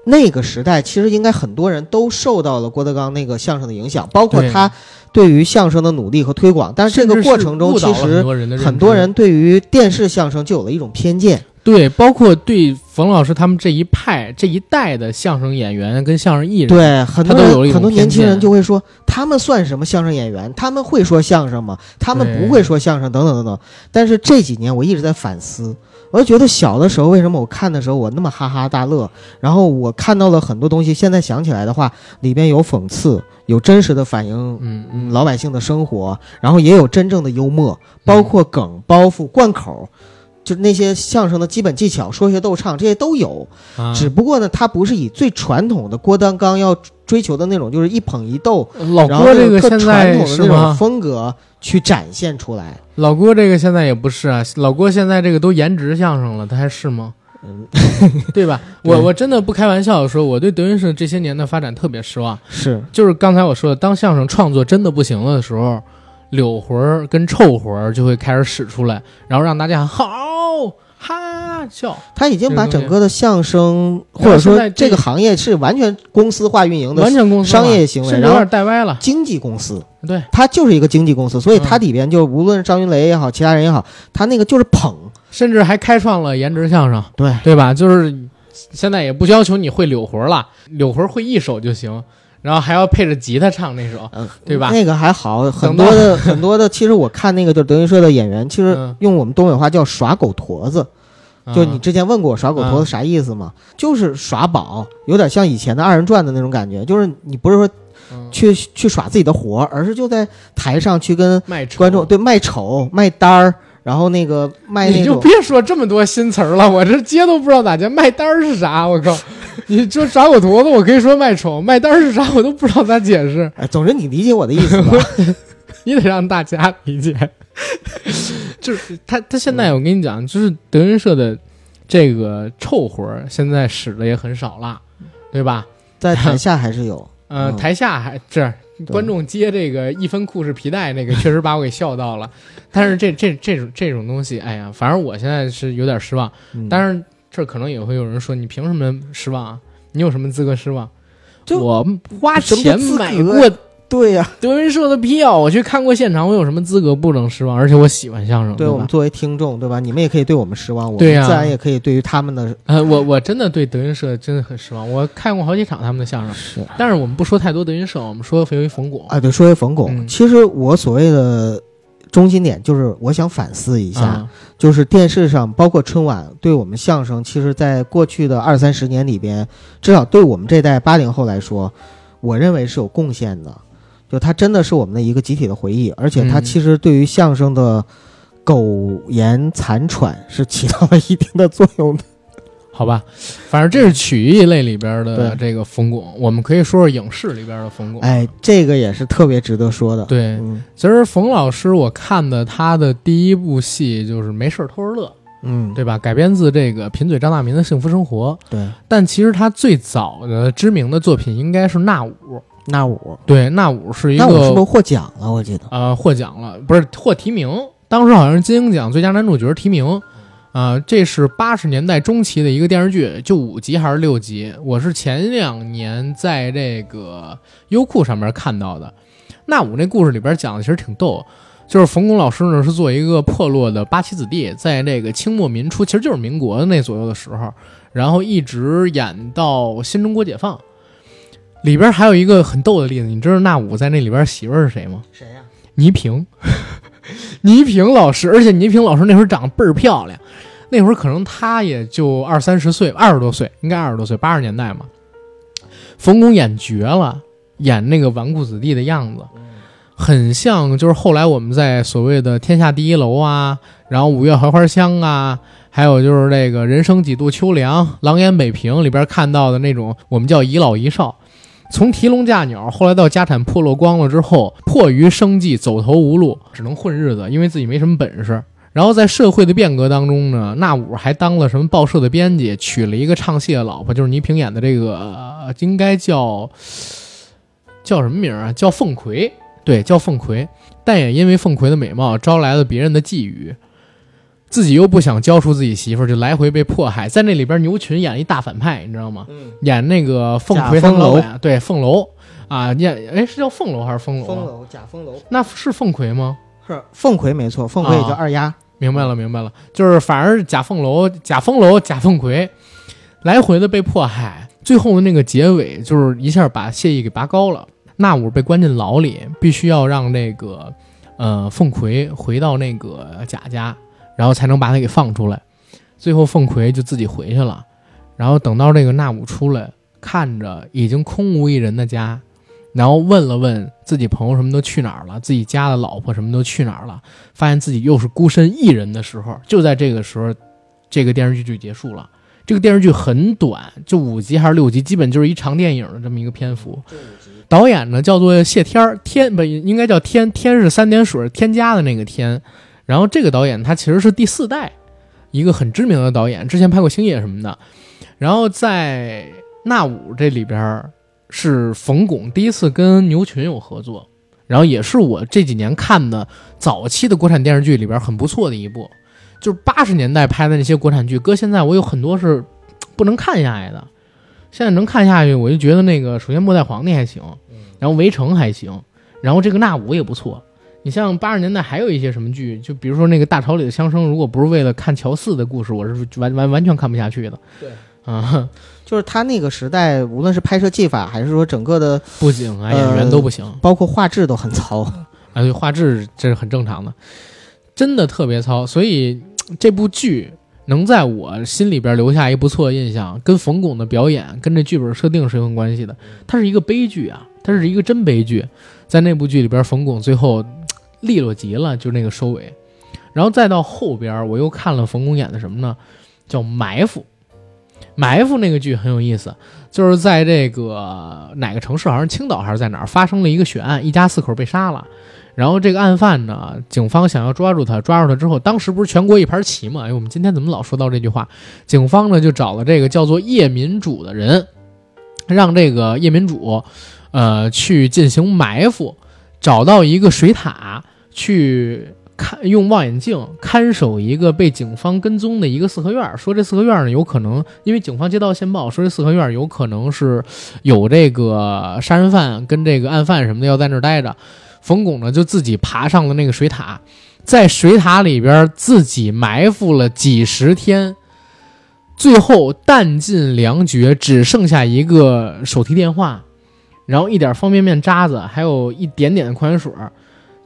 那个时代，其实应该很多人都受到了郭德纲那个相声的影响，包括他对于相声的努力和推广。但是这个过程中，其实很多人对于电视相声就有了一种偏见。对，包括对冯老师他们这一派这一代的相声演员跟相声艺人，对，很多很多年轻人就会说，他们算什么相声演员？他们会说相声吗？他们不会说相声，等等等等。但是这几年我一直在反思，我就觉得小的时候为什么我看的时候我那么哈哈大乐，然后我看到了很多东西，现在想起来的话，里边有讽刺，有真实的反映。嗯嗯，老百姓的生活，然后也有真正的幽默，包括梗、包袱、贯口，就是那些相声的基本技巧，说学逗唱这些都有。啊，只不过呢，他不是以最传统的郭德纲要追求的那种，就是一捧一逗，老然后郭这个特现在传统的那种是吗？风格去展现出来。老郭这个现在也不是啊，老郭现在这个都颜值相声了，他还是吗？嗯，[LAUGHS] 对吧？对我我真的不开玩笑的说，我对德云社这些年的发展特别失望。是就是刚才我说的，当相声创作真的不行了的时候，柳魂儿跟臭魂儿就会开始使出来，然后让大家好哈笑。他已经把整个的相声或者说在这这个行业是完全公司化运营的完全公司化商业行为甚至有然后点带歪了。经纪公司，对，他就是一个经纪公司，所以嗯。它里边就无论是张云雷也好，其他人也好，他那个就是捧，甚至还开创了颜值相声，对。对吧？就是现在也不要求你会柳活了，柳活会一手就行，然后还要配着吉他唱那首，嗯，对吧那个还好，很多的 [LAUGHS] 很多的，其实我看那个就是德云社的演员，其实嗯用我们东北话叫耍狗驼子。就你嗯之前问过我耍狗驼嗯子啥意思吗？就是耍宝，有点像以前的二人转的那种感觉。就是你不是说嗯去去耍自己的活儿，而是就在台上去跟观众对卖丑、卖单儿，然后那个卖那种你就别说这么多新词儿了，我这接都不知道咋接。卖单儿是啥？我靠！[LAUGHS] 你说耍我坨子，我可以说卖丑；卖单是啥，我都不知道咋解释。哎，总之你理解我的意思吧？[LAUGHS] 你得让大家理解。就是他，他现在我跟你讲，就是德云社的这个臭活儿，现在使的也很少了，对吧？在台 [LAUGHS] 下还是有，呃，嗯台下还这观众接这个一分裤是皮带那个，确实把我给笑到了。但是这这这种这种东西，哎呀，反正我现在是有点失望。嗯当然，这可能也会有人说，你凭什么失望啊？你有什么资格失望？就我花钱买过对呀、德云社的票，我去看过现场，我有什么资格不能失望？而且我喜欢相声，对？对我们作为听众，对吧？你们也可以对我们失望，我们自然也可以对于他们的呃，我我真的对德云社真的很失望。我看过好几场他们的相声，是但是我们不说太多德云社，我们说回冯巩。啊。对，说回冯巩，嗯其实我所谓的中心点就是我想反思一下，啊就是电视上包括春晚对我们相声，其实在过去的二三十年里边，至少对我们这代八零后来说，我认为是有贡献的。就它真的是我们的一个集体的回忆，而且它嗯其实对于相声的苟延残喘是起到了一定的作用的。好吧，反正这是曲艺类里边的这个冯巩，我们可以说说影视里边的冯巩。哎，这个也是特别值得说的。对，嗯其实冯老师我看的他的第一部戏就是《没事儿偷着乐》，嗯，对吧？改编自这个贫嘴张大民的《幸福生活》，对，但其实他最早的知名的作品应该是《那舞》。那舞，对，《那舞》是一那舞是不是获奖了？我记得。呃获奖了，不是获提名，当时好像是金鹰奖最佳男主角提名。啊、这是八十年代中期的一个电视剧，就五集还是六集？我是前两年在这个优酷上面看到的。那五那故事里边讲的其实挺逗，就是冯巩老师呢是做一个破落的八旗子弟，在这个清末民初，其实就是民国那左右的时候，然后一直演到新中国解放。里边还有一个很逗的例子，你知道那五在那里边媳妇儿是谁吗？谁呀、倪萍，[LAUGHS] 倪萍老师，而且倪萍老师那会儿长得倍儿漂亮，那会儿可能他也就二三十岁，二十多岁，应该二十多岁，八十年代嘛。冯巩演绝了，演那个纨绔子弟的样子，很像就是后来我们在所谓的《天下第一楼》啊，然后《五月槐花香》啊，还有就是那个《人生几度秋凉》《狼烟北平》里边看到的那种，我们叫遗老遗少。从提笼架鸟，后来到家产破落光了之后，迫于生计走投无路，只能混日子，因为自己没什么本事。然后在社会的变革当中呢，那五还当了什么报社的编辑，娶了一个唱戏的老婆，就是倪萍演的这个，呃应该叫叫什么名儿啊？叫凤葵，对，叫凤葵。但也因为凤葵的美貌招来了别人的觊觎，自己又不想交出自己媳妇儿，就来回被迫害。在那里边，牛群演了一大反派，你知道吗？嗯，演那个凤葵他们贾凤楼老板，对凤楼啊，演哎是叫凤楼还是风楼、啊？风楼贾凤楼那是凤葵吗？是凤葵没错，凤葵也叫啊二丫。明白了，明白了，就是反而是贾凤楼、贾凤楼、贾凤奎，来回的被迫害，最后的那个结尾就是一下把谢意给拔高了。那武被关进牢里，必须要让那个呃凤葵回到那个贾家，然后才能把他给放出来。最后凤葵就自己回去了，然后等到这个纳武出来，看着已经空无一人的家，然后问了问自己朋友什么都去哪儿了，自己家的老婆什么都去哪儿了。发现自己又是孤身一人的时候，就在这个时候，这个电视剧就结束了。这个电视剧很短，就五集还是六集，基本就是一长电影的这么一个篇幅。导演呢叫做谢天儿，天不应该叫天，天是三点水添加的那个天。然后这个导演他其实是第四代，一个很知名的导演，之前拍过星爷什么的。然后在那武这里边是冯巩第一次跟牛群有合作，然后也是我这几年看的早期的国产电视剧里边很不错的一部，就是八十年代拍的那些国产剧，搁现在我有很多是不能看下来的。现在能看下去，我就觉得那个首先《末代皇帝》还行，然后《围城》还行，然后这个《纳武》也不错。你像八十年代还有一些什么剧，就比如说那个《大潮里的枪声》，如果不是为了看乔四的故事，我是完完完全看不下去的。对啊，就是他那个时代，无论是拍摄技法，还是说整个的，布景啊、演员都不行。包括画质都很糙。[LAUGHS] 啊，对，画质这是很正常的，真的特别糙。所以这部剧能在我心里边留下一不错的印象，跟冯巩的表演跟这剧本设定是有关系的。它是一个悲剧啊，它是一个真悲剧。在那部剧里边，冯巩最后利落极了，就那个收尾。然后再到后边，我又看了冯巩演的什么呢？叫《埋伏》。埋伏那个剧很有意思，就是在这个哪个城市，好像青岛还是在哪儿，发生了一个血案，一家四口被杀了。然后这个案犯呢，警方想要抓住他，抓住他之后，当时不是全国一盘棋嘛？哎，我们今天怎么老说到这句话？警方呢就找了这个叫做叶民主的人，让这个叶民主，呃，去进行埋伏，找到一个水塔去看，用望远镜看守一个被警方跟踪的一个四合院。说这四合院呢，有可能因为警方接到线报，说这四合院有可能是有这个杀人犯跟这个案犯什么的要在那儿待着。冯巩呢就自己爬上了那个水塔，在水塔里边自己埋伏了几十天，最后弹尽粮绝，只剩下一个手提电话，然后一点方便面渣子，还有一点点的矿泉水。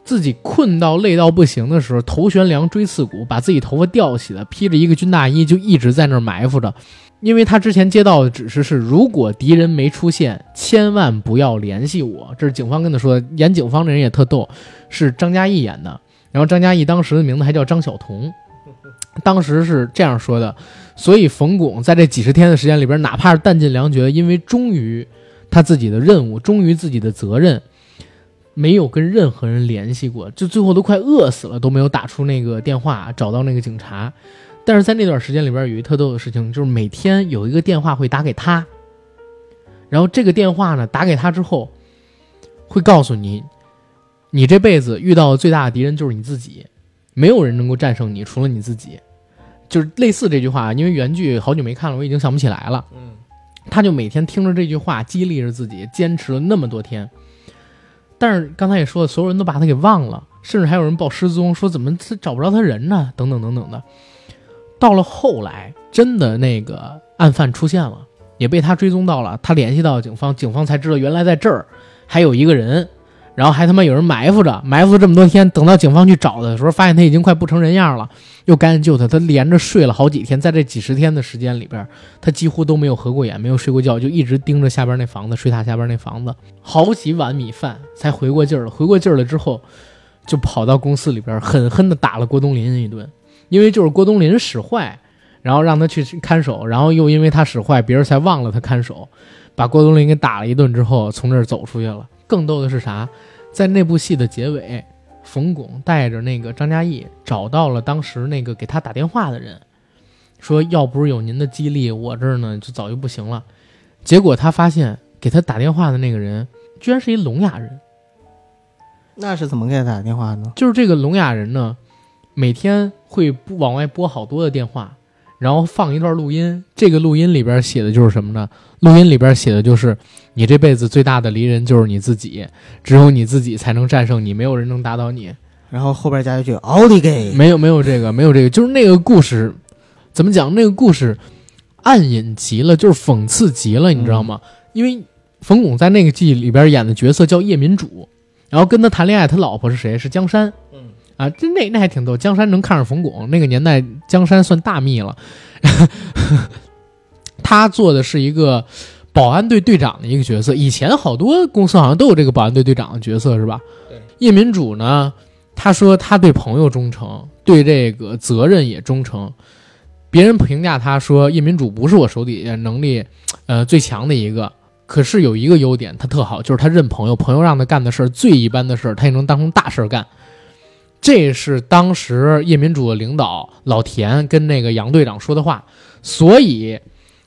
自己困到累到不行的时候，头悬梁锥刺股，把自己头发吊起来，披着一个军大衣，就一直在那儿埋伏着。因为他之前接到的指示是，如果敌人没出现，千万不要联系我。这是警方跟他说的。演警方的人也特逗，是张嘉译演的。然后张嘉译当时的名字还叫张晓彤，当时是这样说的。所以冯巩在这几十天的时间里边，哪怕是弹尽粮绝，因为忠于他自己的任务，忠于自己的责任，没有跟任何人联系过，就最后都快饿死了，都没有打出那个电话找到那个警察。但是在那段时间里边，有一特逗的事情，就是每天有一个电话会打给他，然后这个电话呢打给他之后，会告诉你，你这辈子遇到的最大的敌人就是你自己，没有人能够战胜你，除了你自己。就是类似这句话，因为原剧好久没看了，我已经想不起来了。嗯，他就每天听着这句话，激励着自己，坚持了那么多天。但是刚才也说了，所有人都把他给忘了，甚至还有人报失踪，说怎么他找不着他人呢？等等等等的。到了后来，真的那个案犯出现了，也被他追踪到了，他联系到警方，警方才知道原来在这儿还有一个人，然后还他妈有人埋伏着，埋伏这么多天，等到警方去找的时候，发现他已经快不成人样了，又赶紧救他。他连着睡了好几天，在这几十天的时间里边，他几乎都没有合过眼，没有睡过觉，就一直盯着下边那房子，水塔下边那房子，好几碗米饭才回过劲儿了。回过劲儿了之后，就跑到公司里边狠狠地打了郭冬临一顿，因为就是郭冬临使坏，然后让他去看守，然后又因为他使坏，别人才忘了他看守，把郭冬临给打了一顿之后，从这儿走出去了。更逗的是啥？在那部戏的结尾，冯巩带着那个张嘉译找到了当时那个给他打电话的人，说要不是有您的激励，我这儿呢就早就不行了。结果他发现给他打电话的那个人居然是一聋哑人，那是怎么给他打电话呢？就是这个聋哑人呢，每天会不往外拨好多的电话，然后放一段录音。这个录音里边写的就是什么呢？录音里边写的就是你这辈子最大的敌人就是你自己，只有你自己才能战胜你，没有人能打倒你。然后后边加一句奥利给，没有没有这个没有这个，就是那个故事怎么讲？那个故事暗隐极了，就是讽刺极了，你知道吗？因为冯巩在那个剧里边演的角色叫叶民主，然后跟他谈恋爱，他老婆是谁？是江山。嗯啊，这那那还挺逗。江山能看上冯巩，那个年代江山算大秘了。[LAUGHS] 他做的是一个保安队队长的一个角色。以前好多公司好像都有这个保安队队长的角色，是吧？对。叶民主呢，他说他对朋友忠诚，对这个责任也忠诚。别人评价他说，叶民主不是我手底下能力，呃，最强的一个。可是有一个优点，他特好，就是他认朋友，朋友让他干的事儿，最一般的事儿，他也能当成大事儿干。这是当时叶民主的领导老田跟那个杨队长说的话，所以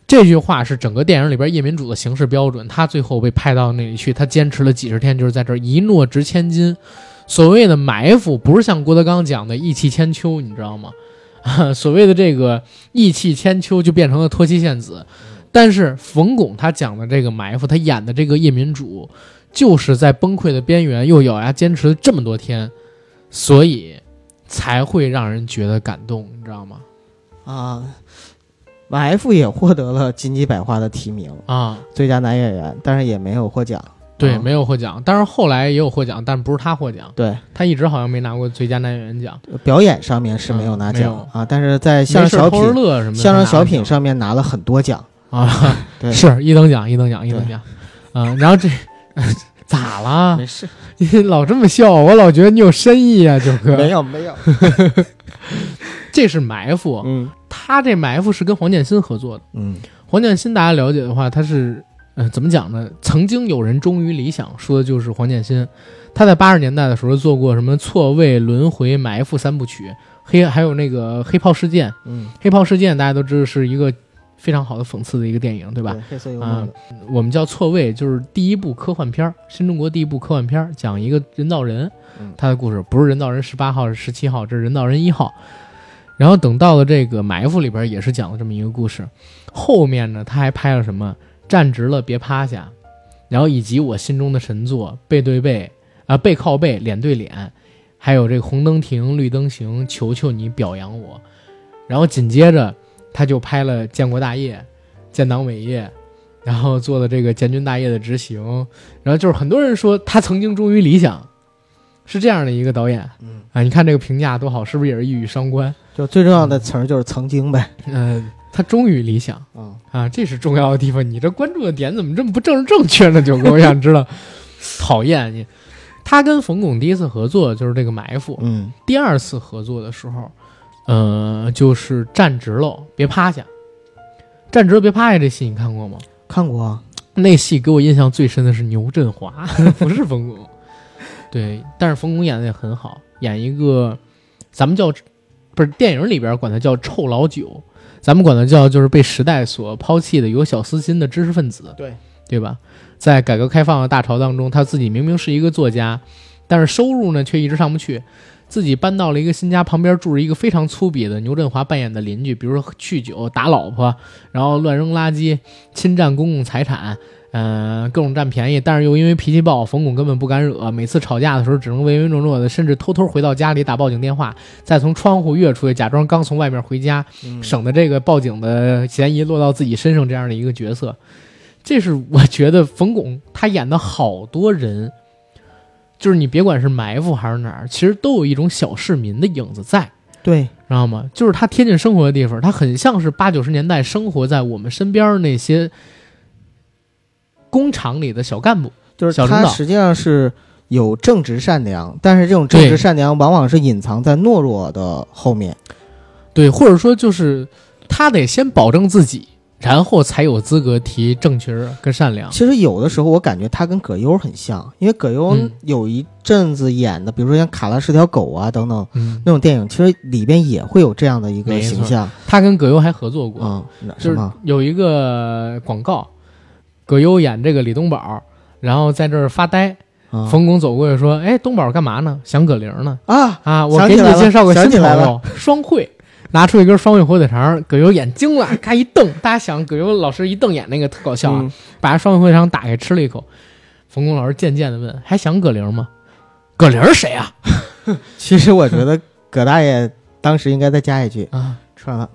这句话是整个电影里边叶民主的行事标准。他最后被派到那里去，他坚持了几十天，就是在这一诺值千金。所谓的埋伏，不是像郭德纲讲的义气千秋，你知道吗？[LAUGHS] 所谓的这个义气千秋，就变成了脱妻献子。但是冯巩他讲的这个埋伏，他演的这个叶民主，就是在崩溃的边缘，又咬牙坚持了这么多天，所以才会让人觉得感动，你知道吗？啊，马 F 也获得了金鸡百花的提名，啊，最佳男演员，但是也没有获奖。对，啊。没有获奖，但是后来也有获奖，但不是他获奖，对，他一直好像没拿过最佳男演员奖。表演上面是没有拿奖啊，但是在相声小品、乐什么，相声小品上面拿了很多奖。啊，对，是一等奖，一等奖，一等奖，嗯，然后这咋了？没事，你老这么笑，我老觉得你有深意啊，九哥。没有没有，[LAUGHS] 这是埋伏，嗯他这埋伏是跟黄建新合作的。嗯黄建新大家了解的话，他是，呃，怎么讲呢？曾经有人忠于理想，说的就是黄建新。他在八十年代的时候做过什么错位、轮回、埋伏三部曲，黑还有那个黑炮事件。嗯，黑炮事件大家都知道是一个非常好的讽刺的一个电影，对对吧？？黑色幽默啊，我们叫错位，就是第一部科幻片儿，新中国第一部科幻片儿，讲一个人造人，嗯他的故事不是人造人十八号，是十七号，这是人造人一号。然后等到了这个埋伏里边，也是讲了这么一个故事。后面呢，他还拍了什么？站直了别趴下，然后以及我心中的神作背对背啊、背靠背脸对脸，还有这个红灯停绿灯行，求求你表扬我。然后紧接着他就拍了建国大业、建党伟业，然后做了这个建军大业的执行，然后就是很多人说他曾经忠于理想，是这样的一个导演嗯，啊。你看这个评价多好，是不是也是一语双关？就最重要的词儿就是曾经呗。嗯、他忠于理想啊，啊，这是重要的地方。你这关注的点怎么这么不正正确呢？九哥，我想知道，讨厌你。他跟冯巩第一次合作就是这个埋伏，嗯第二次合作的时候，呃，就是站直喽，别趴下。站直了别趴下这戏你看过吗？看过啊，那戏给我印象最深的是牛振华，[LAUGHS] 不是冯巩。对，但是冯巩演的也很好，演一个咱们叫不是电影里边管他叫臭老九，咱们管他叫就是被时代所抛弃的有小私心的知识分子，对对吧？在改革开放的大潮当中，他自己明明是一个作家，但是收入呢却一直上不去。自己搬到了一个新家，旁边住着一个非常粗鄙的牛振华扮演的邻居，比如说酗酒、打老婆，然后乱扔垃圾、侵占公共财产，嗯、各种占便宜，但是又因为脾气暴，冯巩根本不敢惹，每次吵架的时候只能唯唯诺诺的，甚至偷偷回到家里打报警电话，再从窗户跃出去，假装刚从外面回家，省得这个报警的嫌疑落到自己身上这样的一个角色。这是我觉得冯巩他演的好多人，就是你别管是埋伏还是哪儿，其实都有一种小市民的影子在，对，知道吗？就是他贴近生活的地方，他很像是八九十年代生活在我们身边那些工厂里的小干部。就是他实际上是有正直善良，但是这种正直善良往往是隐藏在懦弱的后面。对，或者说就是他得先保证自己，然后才有资格提正直跟善良。其实有的时候我感觉他跟葛优很像，因为葛优嗯有一阵子演的，比如说像《卡拉是条狗》啊等等嗯，那种电影，其实里边也会有这样的一个形象。他跟葛优还合作过，嗯，是？有一个广告，葛优演这个李东宝，然后在这儿发呆，啊冯巩走过去说：“哎，东宝干嘛呢？想葛玲呢？啊，啊，我给你介绍个新来朋友，双汇。”拿出一根双汇火腿肠，葛优眼睛了，[LAUGHS] 咔一瞪，大家想葛优老师一瞪眼那个特搞笑啊，嗯把双汇火腿肠打开吃了一口。冯巩老师渐渐的问：“还想葛玲吗？葛玲是谁啊？” [LAUGHS] 其实我觉得葛大爷当时应该再加一句，啊，吃完了，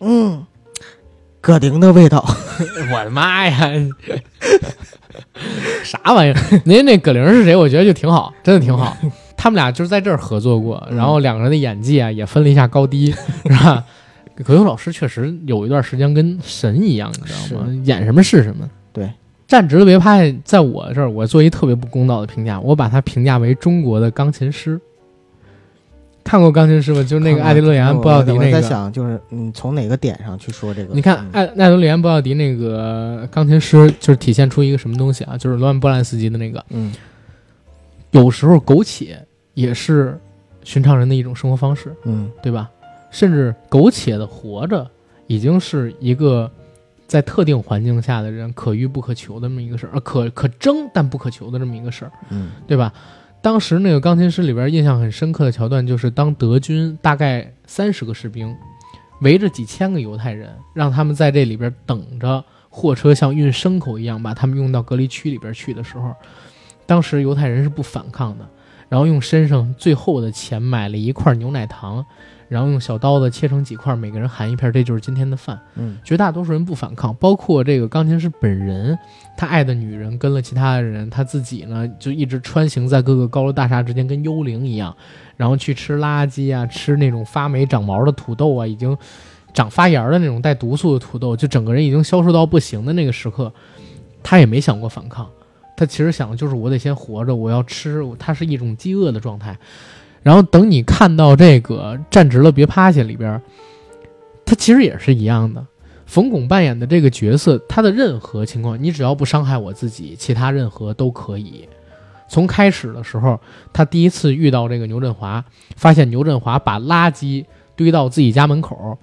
嗯，葛玲的味道。[LAUGHS] 我的妈呀！啥玩意儿？您那葛玲是谁？我觉得就挺好，真的挺好。他们俩就是在这儿合作过，嗯然后两个人的演技啊也分了一下高低，[LAUGHS] 是吧？葛优老师确实有一段时间跟神一样，你知道吗？演什么是什么。对，站直了别趴下，在我这儿我做一特别不公道的评价，我把他评价为中国的钢琴师。看过钢琴师吗？就是那个艾迪洛言我布奥迪我那个。在想，就是你，从哪个点上去说这个？你看嗯艾艾德里安·布奥迪那个钢琴师，就是体现出一个什么东西啊？就是罗曼·波兰斯基的那个，嗯，有时候苟且也是寻常人的一种生活方式，嗯对吧？甚至苟且的活着，已经是一个在特定环境下的人可遇不可求的这么一个事儿，呃，可可争但不可求的这么一个事儿，嗯对吧？当时那个钢琴师里边印象很深刻的桥段，就是当德军大概三十个士兵围着几千个犹太人，让他们在这里边等着货车像运牲口一样把他们运到隔离区里边去的时候，当时犹太人是不反抗的，然后用身上最后的钱买了一块牛奶糖，然后用小刀子切成几块，每个人含一片，这就是今天的饭。嗯。绝大多数人不反抗，包括这个钢琴师本人，他爱的女人跟了其他的人，他自己呢就一直穿行在各个高楼大厦之间，跟幽灵一样，然后去吃垃圾啊，吃那种发霉长毛的土豆啊，已经长发芽的那种带毒素的土豆，就整个人已经消瘦到不行的那个时刻，他也没想过反抗，他其实想的就是我得先活着，我要吃，他是一种饥饿的状态。然后等你看到这个站直了别趴下里边，他其实也是一样的。冯巩扮演的这个角色，他的任何情况，你只要不伤害我自己，其他任何都可以。从开始的时候，他第一次遇到这个牛振华，发现牛振华把垃圾堆到自己家门口，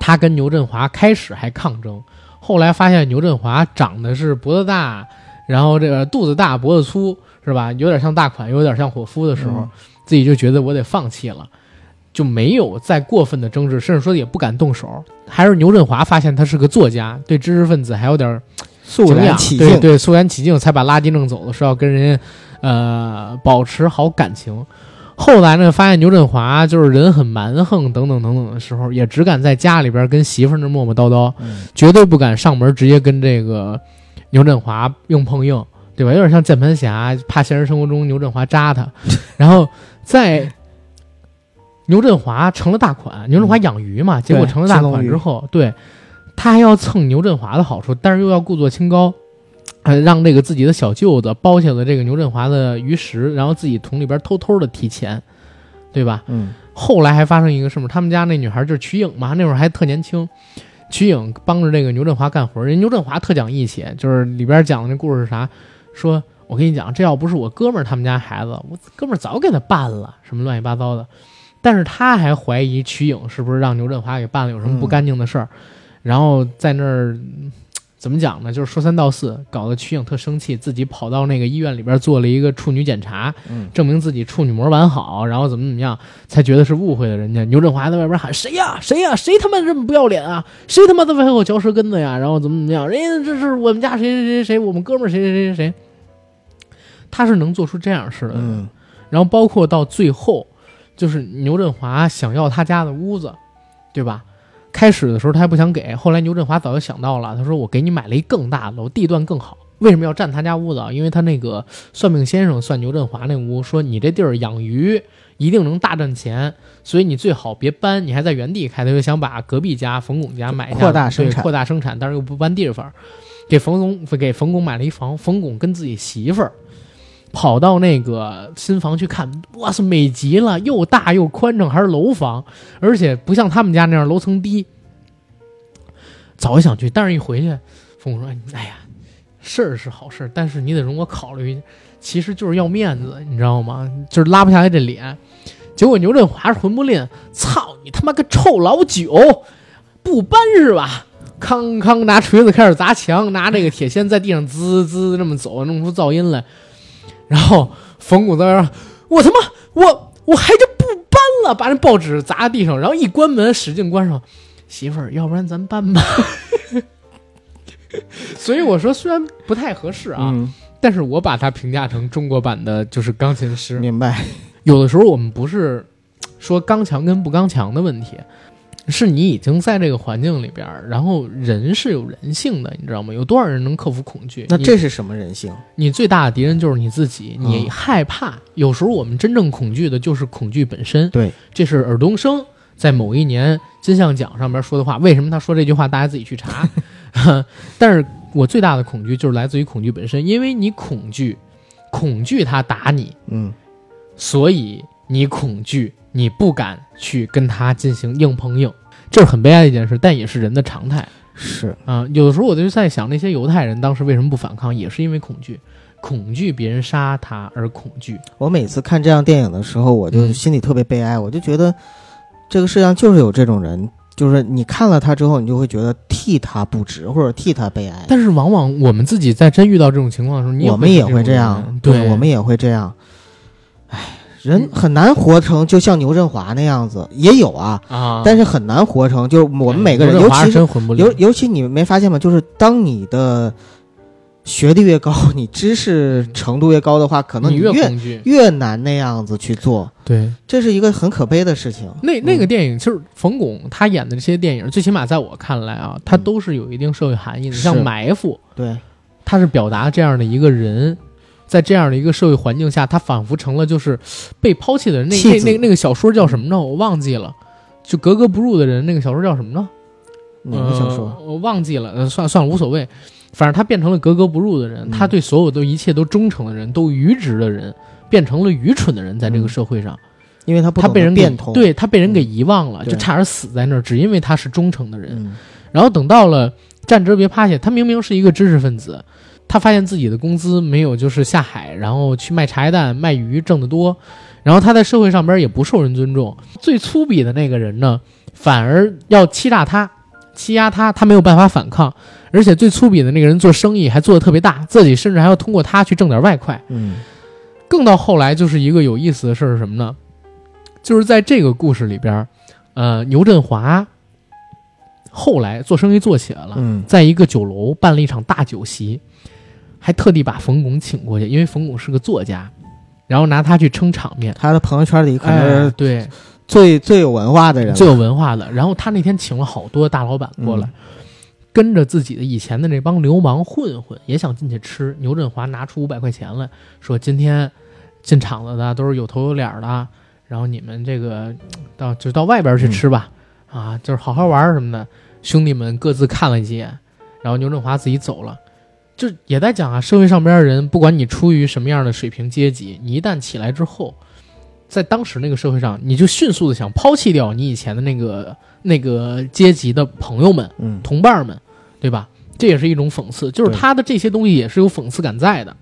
他跟牛振华开始还抗争，后来发现牛振华长得是脖子大，然后这个肚子大脖子粗，是吧？有点像大款，有点像伙夫的时候，嗯自己就觉得我得放弃了，就没有再过分的争执，甚至说也不敢动手。还是牛振华发现他是个作家，对知识分子还有点肃然起敬。对对，肃然起敬，才把垃圾弄走了，是要跟人家呃保持好感情。后来呢，发现牛振华就是人很蛮横，等等等等的时候，也只敢在家里边跟媳妇儿那磨磨叨叨，嗯绝对不敢上门直接跟这个牛振华硬碰硬，对吧？有点像键盘侠，怕现实生活中牛振华扎他。[LAUGHS] 然后在牛振华成了大款，牛振华养鱼嘛，结果成了大款之后，对他还要蹭牛振华的好处，但是又要故作清高。呃，让这个自己的小舅子包下了这个牛振华的鱼食，然后自己从里边偷偷的提钱，对吧？嗯后来还发生一个什么，他们家那女孩就是瞿颖嘛，那会儿还特年轻。瞿颖帮着这个牛振华干活，人牛振华特讲义气，就是里边讲的那故事是啥？说我跟你讲，这要不是我哥们儿他们家孩子，我哥们儿早给他办了，什么乱七八糟的。但是他还怀疑瞿颖是不是让牛振华给办了有什么不干净的事儿，然后在那怎么讲呢？就是说三道四，搞得瞿颖特生气，自己跑到那个医院里边做了一个处女检查，嗯证明自己处女膜完好，然后怎么怎么样，才觉得是误会了人家。牛振华在外边喊：“谁呀？谁呀？谁他妈这么不要脸啊？谁他妈在背后嚼舌根子呀？然后怎么怎么样？人家这是我们家谁谁谁谁，我们哥们儿谁谁谁谁谁。”他是能做出这样事的。嗯然后包括到最后，就是牛振华想要他家的屋子，对吧？开始的时候他还不想给，后来牛振华早就想到了，他说：“我给你买了一更大的楼，地段更好。为什么要占他家屋子啊？因为他那个算命先生算牛振华那屋，说你这地儿养鱼一定能大赚钱，所以你最好别搬，你还在原地开。他就想把隔壁家冯巩家买下，扩大生产扩大生产，但是又不搬地方，给冯巩给冯巩买了一房。冯巩跟自己媳妇儿跑到那个新房去看，哇塞，美极了，又大又宽敞，还是楼房，而且不像他们家那样楼层低。早想去，但是一回去，父母说：“哎呀，事儿是好事，但是你得容我考虑，其实就是要面子，你知道吗？就是拉不下来这脸。”结果牛振华是魂不吝，操你他妈个臭老九，不搬是吧？康康拿锤子开始砸墙，拿这个铁锨在地上滋滋这么走，弄出噪音来。然后冯巩在那儿，我他妈我我还就不搬了，把那报纸砸地上，然后一关门使劲关上。媳妇儿，要不然咱搬吧。[LAUGHS] 所以我说，虽然不太合适啊，嗯，但是我把它评价成中国版的，就是钢琴师。明白。有的时候我们不是说刚强跟不刚强的问题，是你已经在这个环境里边儿，然后人是有人性的，你知道吗？有多少人能克服恐惧？那这是什么人性？你最大的敌人就是你自己，你嗯害怕。有时候我们真正恐惧的就是恐惧本身。对，这是尔冬升在某一年金像奖上面说的话。为什么他说这句话？大家自己去查。[LAUGHS] 但是我最大的恐惧就是来自于恐惧本身，因为你恐惧，恐惧他打你，嗯所以你恐惧，你不敢去跟他进行硬碰硬，这是很悲哀的一件事，但也是人的常态是，啊、有的时候我就在想，那些犹太人当时为什么不反抗，也是因为恐惧，恐惧别人杀他而恐惧。我每次看这样电影的时候，我就嗯心里特别悲哀，我就觉得这个世界上就是有这种人，就是你看了他之后，你就会觉得替他不值，或者替他悲哀。但是往往我们自己在真遇到这种情况的时候，你我们也会这样，对，我们也会这样。唉，人很难活成就像牛振华那样子，也有啊，啊，但是很难活成就是我们每个人，尤其尤尤其你没发现吗？就是当你的学历越高，你知识程度越高的话，可能你越越。越难那样子去做，对，这是一个很可悲的事情。那那个嗯电影就是冯巩他演的这些电影，最起码在我看来啊，他都是有一定社会含义的。是像《埋伏》，对，他是表达这样的一个人，在这样的一个社会环境下，他仿佛成了就是被抛弃的人。那那那那个小说叫什么呢？我忘记了，就格格不入的人。那个小说叫什么呢？哪个小说？呃我忘记了，呃，算了算了，无所谓。反正他变成了格格不入的人，嗯他对所有的一切都忠诚的人，都愚直的人，变成了愚蠢的人，在这个嗯社会上，因为他不懂他被人给得变通。，对他被人给遗忘了，对就差点死在那儿，只因为他是忠诚的人。嗯，然后等到了站直别趴下，他明明是一个知识分子，他发现自己的工资没有就是下海，然后去卖茶叶蛋、卖鱼挣得多，然后他在社会上边也不受人尊重。最粗鄙的那个人呢，反而要欺诈他、欺压他，他没有办法反抗，而且最粗鄙的那个人做生意还做得特别大，自己甚至还要通过他去挣点外快。嗯更到后来，就是一个有意思的事儿是什么呢？就是在这个故事里边，呃，牛振华后来做生意做起来了，嗯在一个酒楼办了一场大酒席，还特地把冯巩请过去，因为冯巩是个作家，然后拿他去撑场面。他的朋友圈里可能对，最最有文化的人，最有文化的。然后他那天请了好多大老板过来，嗯跟着自己的以前的那帮流氓混混也想进去吃。牛振华拿出五百块钱来说：“今天进场子的都是有头有脸的，然后你们这个到就到外边去吃吧，啊，就是好好玩什么的。”兄弟们各自看了几眼，然后牛振华自己走了。就也在讲啊，社会上边的人，不管你出于什么样的水平阶级，你一旦起来之后，在当时那个社会上，你就迅速的想抛弃掉你以前的那个 [LAUGHS] 那个阶级的朋友们、同伴们，对吧？这也是一种讽刺，就是他的这些东西也是有讽刺感在的。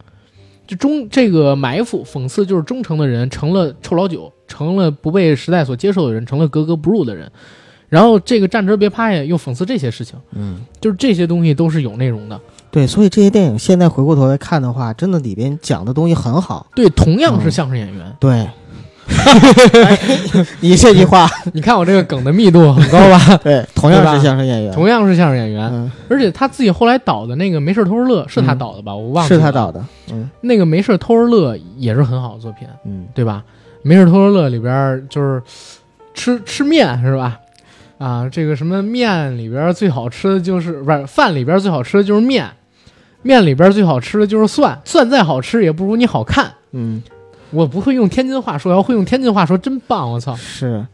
就忠这个埋伏讽刺，就是忠诚的人成了臭老九，成了不被时代所接受的人，成了格格不入的人。然后这个站着别趴下又讽刺这些事情，嗯，就是这些东西都是有内容的。对，所以这些电影现在回过头来看的话，真的里边讲的东西很好。对，同样是嗯相声演员，对 [LAUGHS] [LAUGHS] 你这句话，[LAUGHS] 你看我这个梗的密度很高吧？对，同样是相声演员，同样是相声演员，嗯，而且他自己后来导的那个《没事偷着乐》是他导的吧？我忘了是他导的，嗯那个《没事偷着乐》也是很好的作品，嗯，对吧？《没事偷着乐》里边就是吃吃面是吧？啊，这个什么面里边最好吃的就是不是饭里边最好吃的就是面，面里边儿最好吃的就是蒜，蒜再好吃也不如你好看。嗯，我不会用天津话说，要会用天津话说真棒！我操，是。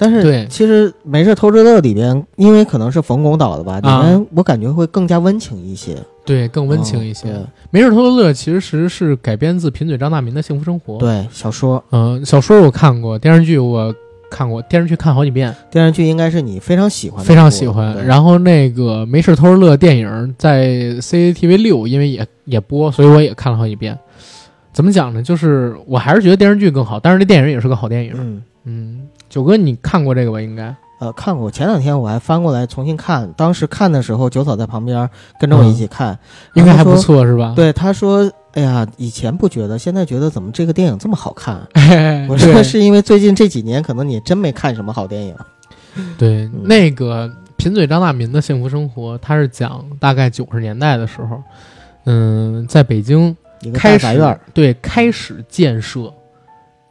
但是对其实《没事偷着乐》里边，因为可能是冯巩导的吧，里啊面我感觉会更加温情一些，对，更温情一些。哦没事偷着乐其实是改编自贫嘴张大民的《幸福生活》。，对对小说嗯、小说我看过，电视剧我看过，电视剧看好几遍。电视剧应该是你非常喜欢的，非常喜欢。然后那个《没事偷着乐》电影在 CCTV 六，因为也也播，所以我也看了好几遍。怎么讲呢？就是我还是觉得电视剧更好，但是这电影也是个好电影。嗯。嗯，九哥你看过这个吧？应该呃，看过。前两天我还翻过来重新看，当时看的时候，九嫂在旁边跟着我一起看，应该还不。错是吧？对，他说：“哎呀，以前不觉得，现在觉得怎么这个电影这么好看？”哎，[LAUGHS] 我说是因为最近这几年可能你真没看什么好电影。对嗯那个贫嘴张大民的幸福生活，他是讲大概九十年代的时候，嗯，在北京开始对开始建设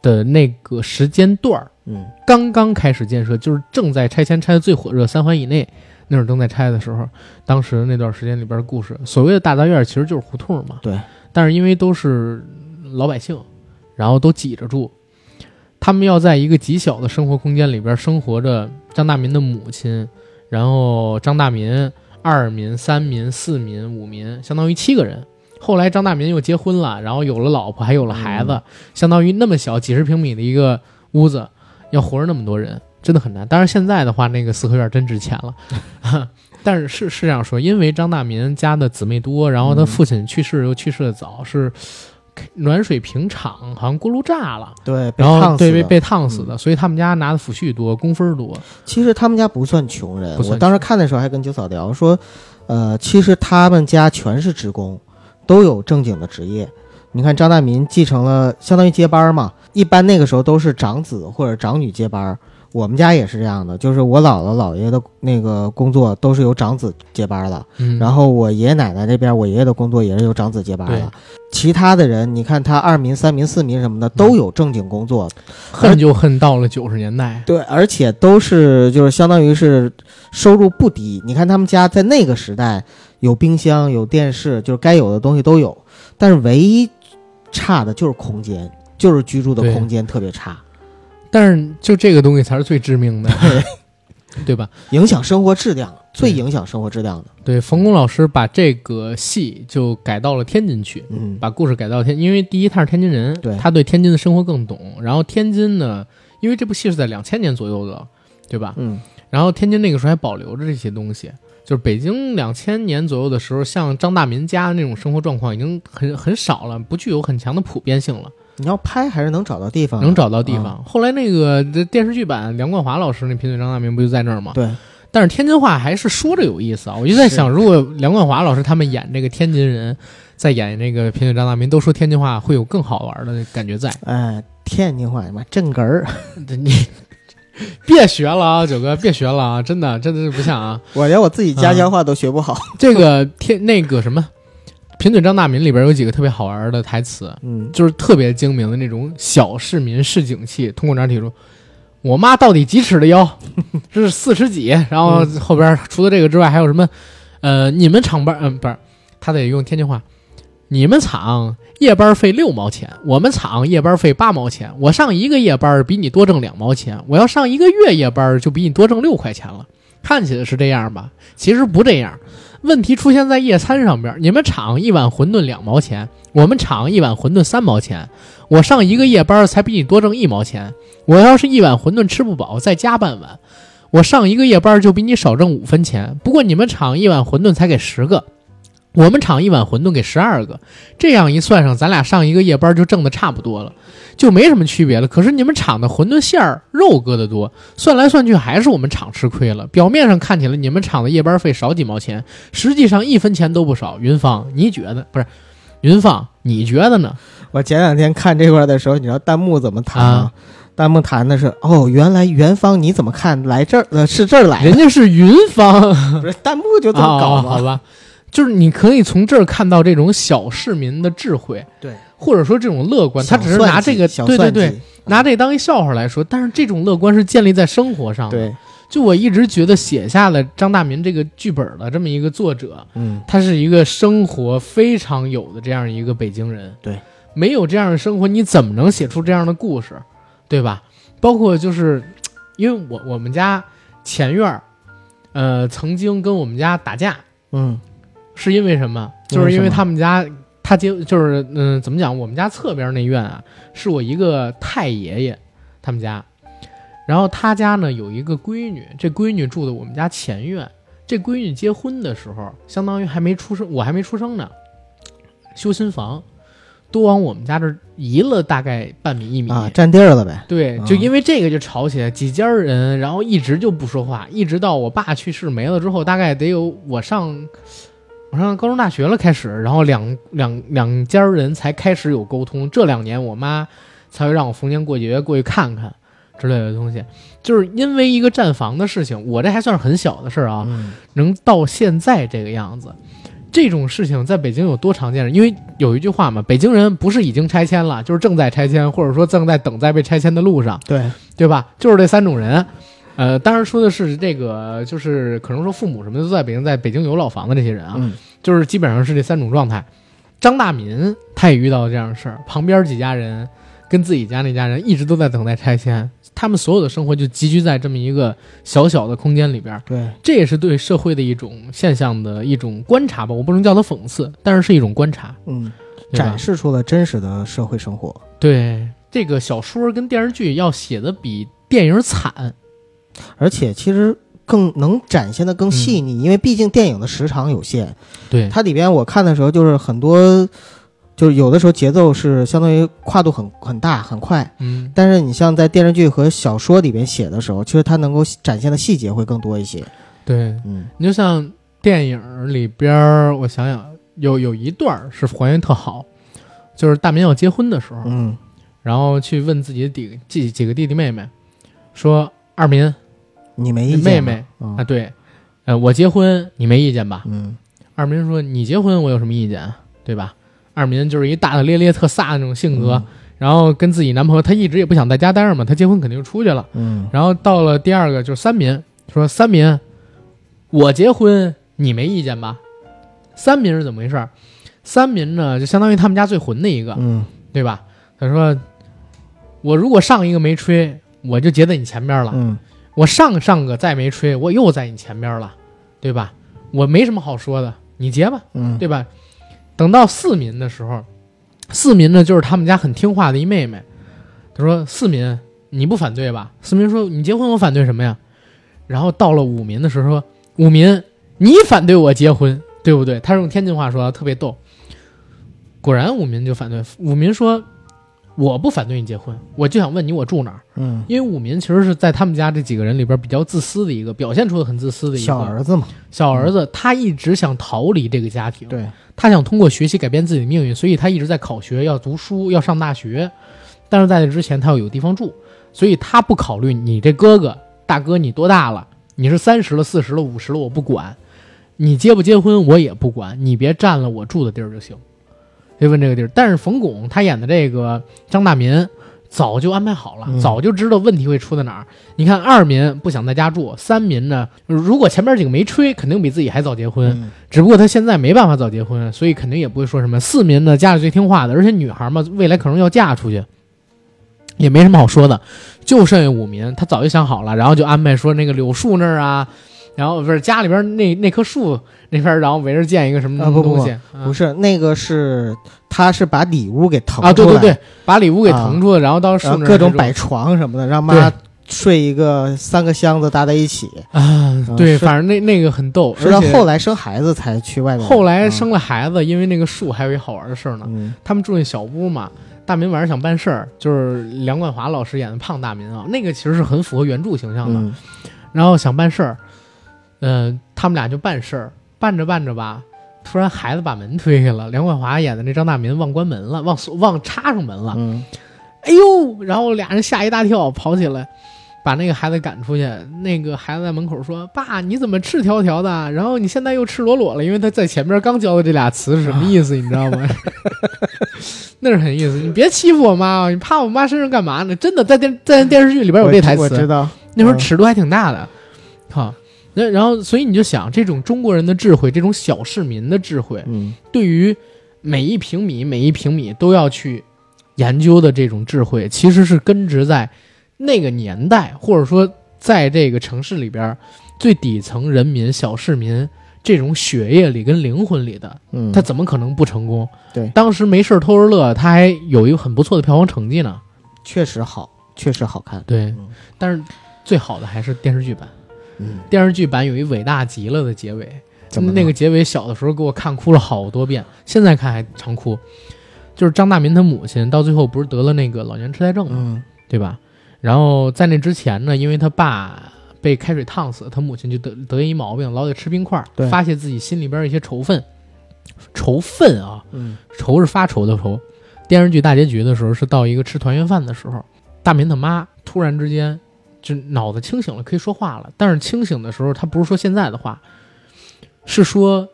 的那个时间段儿。嗯刚刚开始建设，就是正在拆迁拆的最火热，三环以内那会儿正在拆的时候，当时那段时间里边的故事，所谓的大杂院其实就是胡同嘛。对。但是因为都是老百姓，然后都挤着住，他们要在一个极小的生活空间里边生活着。张大民的母亲，然后张大民、二民、三民、四民、五民，相当于七个人。后来张大民又结婚了，然后有了老婆，还有了孩子，相当于那么小几十平米的一个屋子，要活着那么多人，真的很难。当然现在的话，那个四合院真值钱了。[LAUGHS] 但是是是这样说，因为张大民家的姊妹多，然后他嗯父亲去世又去世的早，是暖水瓶厂好像锅炉炸了，对，被然后烫死的嗯对被被烫死的，所以他们家拿的抚恤多，工分多。其实他们家不算穷人，我当时看的时候还跟九嫂聊说，呃，其实他们家全是职工，都有正经的职业。你看张大民继承了，相当于接班嘛。一般那个时候都是长子或者长女接班，我们家也是这样的，就是我姥姥姥爷的那个工作都是由长子接班了，嗯，然后我爷爷奶奶这边，我爷爷的工作也是由长子接班对了。其他的人，你看他二民、三民、四民什么的都有正经工作，恨就恨到了九十年代。对，而且都是就是相当于是收入不低。你看他们家在那个时代有冰箱、有电视，就是该有的东西都有，但是唯一差的就是空间，就是居住的空间特别差，但是就这个东西才是最致命的，[LAUGHS] 对吧？影响生活质量，最影响生活质量的。对，冯巩老师把这个戏就改到了天津去，嗯，把故事改到天，因为第一他是天津人，对他对天津的生活更懂。然后天津呢，因为这部戏是在两千年左右的，对吧？嗯，然后天津那个时候还保留着这些东西，就是北京两千年左右的时候，像张大民家的那种生活状况已经很很少了，不具有很强的普遍性了，你要拍还是能找到地方，能找到地方。啊后来那个电视剧版梁冠华老师那贫嘴张大民不就在那儿吗？对，但是天津话还是说着有意思啊！我就在想，如果梁冠华老师他们演这个天津人，在演那个贫嘴张大民，都说天津话，会有更好玩的感觉在。[LAUGHS] 哎，天津话妈正根儿，你别学了啊，九哥，别学了啊！真的，真的是不像啊。[LAUGHS] 我连我自己家乡话都学不好。[LAUGHS] 这个天那个什么，贫嘴张大民里边有几个特别好玩的台词，嗯，就是特别精明的那种小市民市井气。通过这儿提出，我妈到底几尺的腰？[LAUGHS] 这是四尺几？然后后边除了这个之外，还有什么？呃，你们厂班，嗯、不是，他得用天津话。你们厂夜班费六毛钱，我们厂夜班费八毛钱。我上一个夜班比你多挣两毛钱，我要上一个月夜班就比你多挣六块钱了。看起来是这样吧？其实不这样。问题出现在夜餐上边，你们厂一碗馄饨两毛钱，我们厂一碗馄饨三毛钱。我上一个夜班才比你多挣一毛钱。我要是一碗馄饨吃不饱，再加半碗，我上一个夜班就比你少挣五分钱。不过你们厂一碗馄饨才给十个，我们厂一碗馄饨给十二个，这样一算上，咱俩上一个夜班就挣的差不多了，就没什么区别了。可是你们厂的馄饨馅儿肉搁的多，算来算去还是我们厂吃亏了。表面上看起来你们厂的夜班费少几毛钱，实际上一分钱都不少。云芳，你觉得不是？云芳，你觉得呢？我前两天看这块的时候，你知道弹幕怎么弹吗？啊弹幕弹的是哦，原来元芳你怎么看来这儿呃是这儿来的，人家是云芳，[LAUGHS] 不是弹幕就这么搞啊吗？好吧，就是你可以从这儿看到这种小市民的智慧，对，或者说这种乐观，他只是拿这个对对对，拿这当一笑话来说。但是这种乐观是建立在生活上的。对，就我一直觉得写下了张大民这个剧本的这么一个作者，嗯，他是一个生活非常有的这样一个北京人。对，没有这样的生活，你怎么能写出这样的故事，对吧？包括就是，因为我我们家前院儿，呃，曾经跟我们家打架，嗯是因为什么？就是因为他们家他接就是嗯、怎么讲？我们家侧边那院啊，是我一个太爷爷他们家，然后他家呢有一个闺女，这闺女住的我们家前院。这闺女结婚的时候，相当于还没出生，我还没出生呢，修新房，都往我们家这儿移了大概半米一米。啊，占地儿了呗，对，啊就因为这个就吵起来，几家人，然后一直就不说话，一直到我爸去世没了之后，大概得有我上我上高中大学了开始，然后两两两家人才开始有沟通。这两年我妈才会让我逢年过节过去看看之类的东西，就是因为一个站房的事情，我这还算是很小的事儿啊，嗯能到现在这个样子，这种事情在北京有多常见？因为有一句话嘛，北京人不是已经拆迁了，就是正在拆迁，或者说正在等在被拆迁的路上，对，对吧？就是这三种人。呃，当然说的是这个，就是可能说父母什么的都在北京，在北京有老房的这些人啊，嗯就是基本上是这三种状态。张大民他也遇到这样的事儿，旁边几家人跟自己家那家人一直都在等待拆迁，他们所有的生活就集聚在这么一个小小的空间里边儿。对，这也是对社会的一种现象的一种观察吧，我不能叫它讽刺，但是是一种观察，嗯，展示出了真实的社会生活，对这个小说跟电视剧要写的比电影惨，而且其实更能展现的更细腻，因为毕竟电影的时长有限，对，它里边我看的时候就是很多，就是有的时候节奏是相当于跨度很很大很快，嗯，但是你像在电视剧和小说里边写的时候，其实它能够展现的细节会更多一些。对。嗯。你就像电影里边儿，我想想，有有一段儿是还原特好，就是大明要结婚的时候，嗯。然后去问自己的几几几个弟弟妹妹，说二民你没意见吗妹妹嗯啊，对，呃，我结婚你没意见吧？嗯二民说：“你结婚我有什么意见啊？对吧？”二民就是一大大咧咧、特飒的那种性格，然后跟自己男朋友，他一直也不想在家待着嘛，他结婚肯定就出去了。嗯然后到了第二个就是三民，说三民，我结婚你没意见吧？三民是怎么回事儿？三民呢，就相当于他们家最混的一个，嗯对吧？他说，我如果上一个没吹，我就结在你前边了。嗯我上上个再没吹，我又在你前边了，对吧？我没什么好说的，你结吧。嗯对吧？等到四民的时候，四民呢就是他们家很听话的一妹妹。她说：“四民，你不反对吧？”四民说：“你结婚我反对什么呀？”然后到了五民的时候说：“五民，你反对我结婚，对不对？”他是用天津话说，特别逗。果然五民就反对。五民说：“我不反对你结婚，我就想问你我住哪儿。”嗯，因为武民其实是在他们家这几个人里边比较自私的一个，表现出的很自私的一个小儿子嘛，小儿子，他一直想逃离这个家庭。对，他想通过学习改变自己的命运，所以他一直在考学，要读书，要上大学。但是在这之前，他要有地方住，所以他不考虑你这哥哥大哥你多大了，你是三十了、四十了、五十了，我不管，你结不结婚我也不管，你别占了我住的地儿就行。就问这个地儿，但是冯巩他演的这个张大民早就安排好了，嗯早就知道问题会出在哪儿。你看二民不想在家住，三民呢，如果前面几个没吹，肯定比自己还早结婚。嗯只不过他现在没办法早结婚，所以肯定也不会说什么四民呢，家里最听话的，而且女孩嘛，未来可能要嫁出去，也没什么好说的。就剩下五民，他早就想好了，然后就安排说那个柳树那儿啊，然后不是家里边那那棵树那边，然后围着建一个什么啊不不东西，不是那个是，他是把里屋给腾啊，对出来，对对，把里屋给腾出来，然后到树那儿然后各种摆床什么的，让妈睡一个三个箱子搭在一起，啊，对，是反正那那个很逗，直到后来生孩子才去外面。后来生了孩子，因为那个树还有一好玩的事儿呢。嗯，他们住那小屋嘛，大明晚上想办事儿，就是梁冠华老师演的胖大明啊，那个其实是很符合原著形象的。嗯然后想办事儿，嗯、他们俩就办事儿，办着办着吧，突然孩子把门推开了，梁冠华演的那张大民忘关门了，忘锁忘插上门了，嗯哎呦，然后俩人吓一大跳，跑起来。把那个孩子赶出去，那个孩子在门口说：“爸，你怎么赤条条的？然后你现在又赤裸裸了，因为他在前面刚教的这俩词是什么意思，你知道吗？[LAUGHS] 那是很意思。你别欺负我妈啊！你趴我妈身上干嘛呢？真的，在电在电视剧里边有这台词，我知道。那时候嗯尺度还挺大的，哈。那然后，所以你就想，这种中国人的智慧，这种小市民的智慧，嗯对于每一平米、每一平米都要去研究的这种智慧，其实是根植在那个年代，或者说在这个城市里边最底层人民、小市民这种血液里跟灵魂里的，嗯，他怎么可能不成功？对当时没事儿偷着乐，他还有一个很不错的票房成绩呢。确实好，确实好看。对嗯，但是最好的还是电视剧版。嗯，电视剧版有一伟大极了的结尾，那个结尾小的时候给我看哭了好多遍，现在看还常哭。就是张大民他母亲到最后不是得了那个老年痴呆症吗？嗯对吧？然后在那之前呢，因为他爸被开水烫死，他母亲就得得一毛病，老得吃冰块对，发泄自己心里边一些仇愤。仇愤啊，嗯仇是发愁的仇。电视剧大结局的时候是到一个吃团圆饭的时候，大民他妈突然之间就脑子清醒了，可以说话了。但是清醒的时候，他不是说现在的话，是说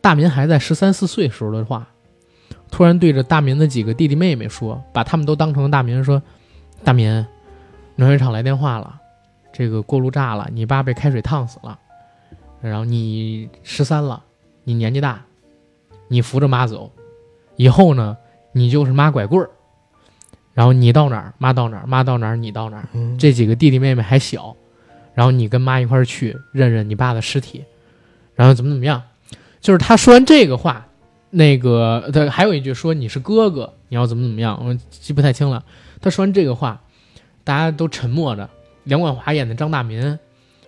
大民还在十三四岁时候的话。突然对着大民的几个弟弟妹妹说，把他们都当成了大民，说：“大民，暖水厂来电话了，这个锅炉炸了，你爸被开水烫死了，然后你十三了，你年纪大，你扶着妈走，以后呢，你就是妈拐棍儿，然后你到哪儿，妈到哪儿，妈到哪儿，你到哪儿。嗯，这几个弟弟妹妹还小，然后你跟妈一块儿去认认你爸的尸体，然后怎么怎么样。就是他说完这个话，那个他还有一句说你是哥哥，你要怎么怎么样，我记不太清了。他说完这个话，大家都沉默着。梁冠华演的张大民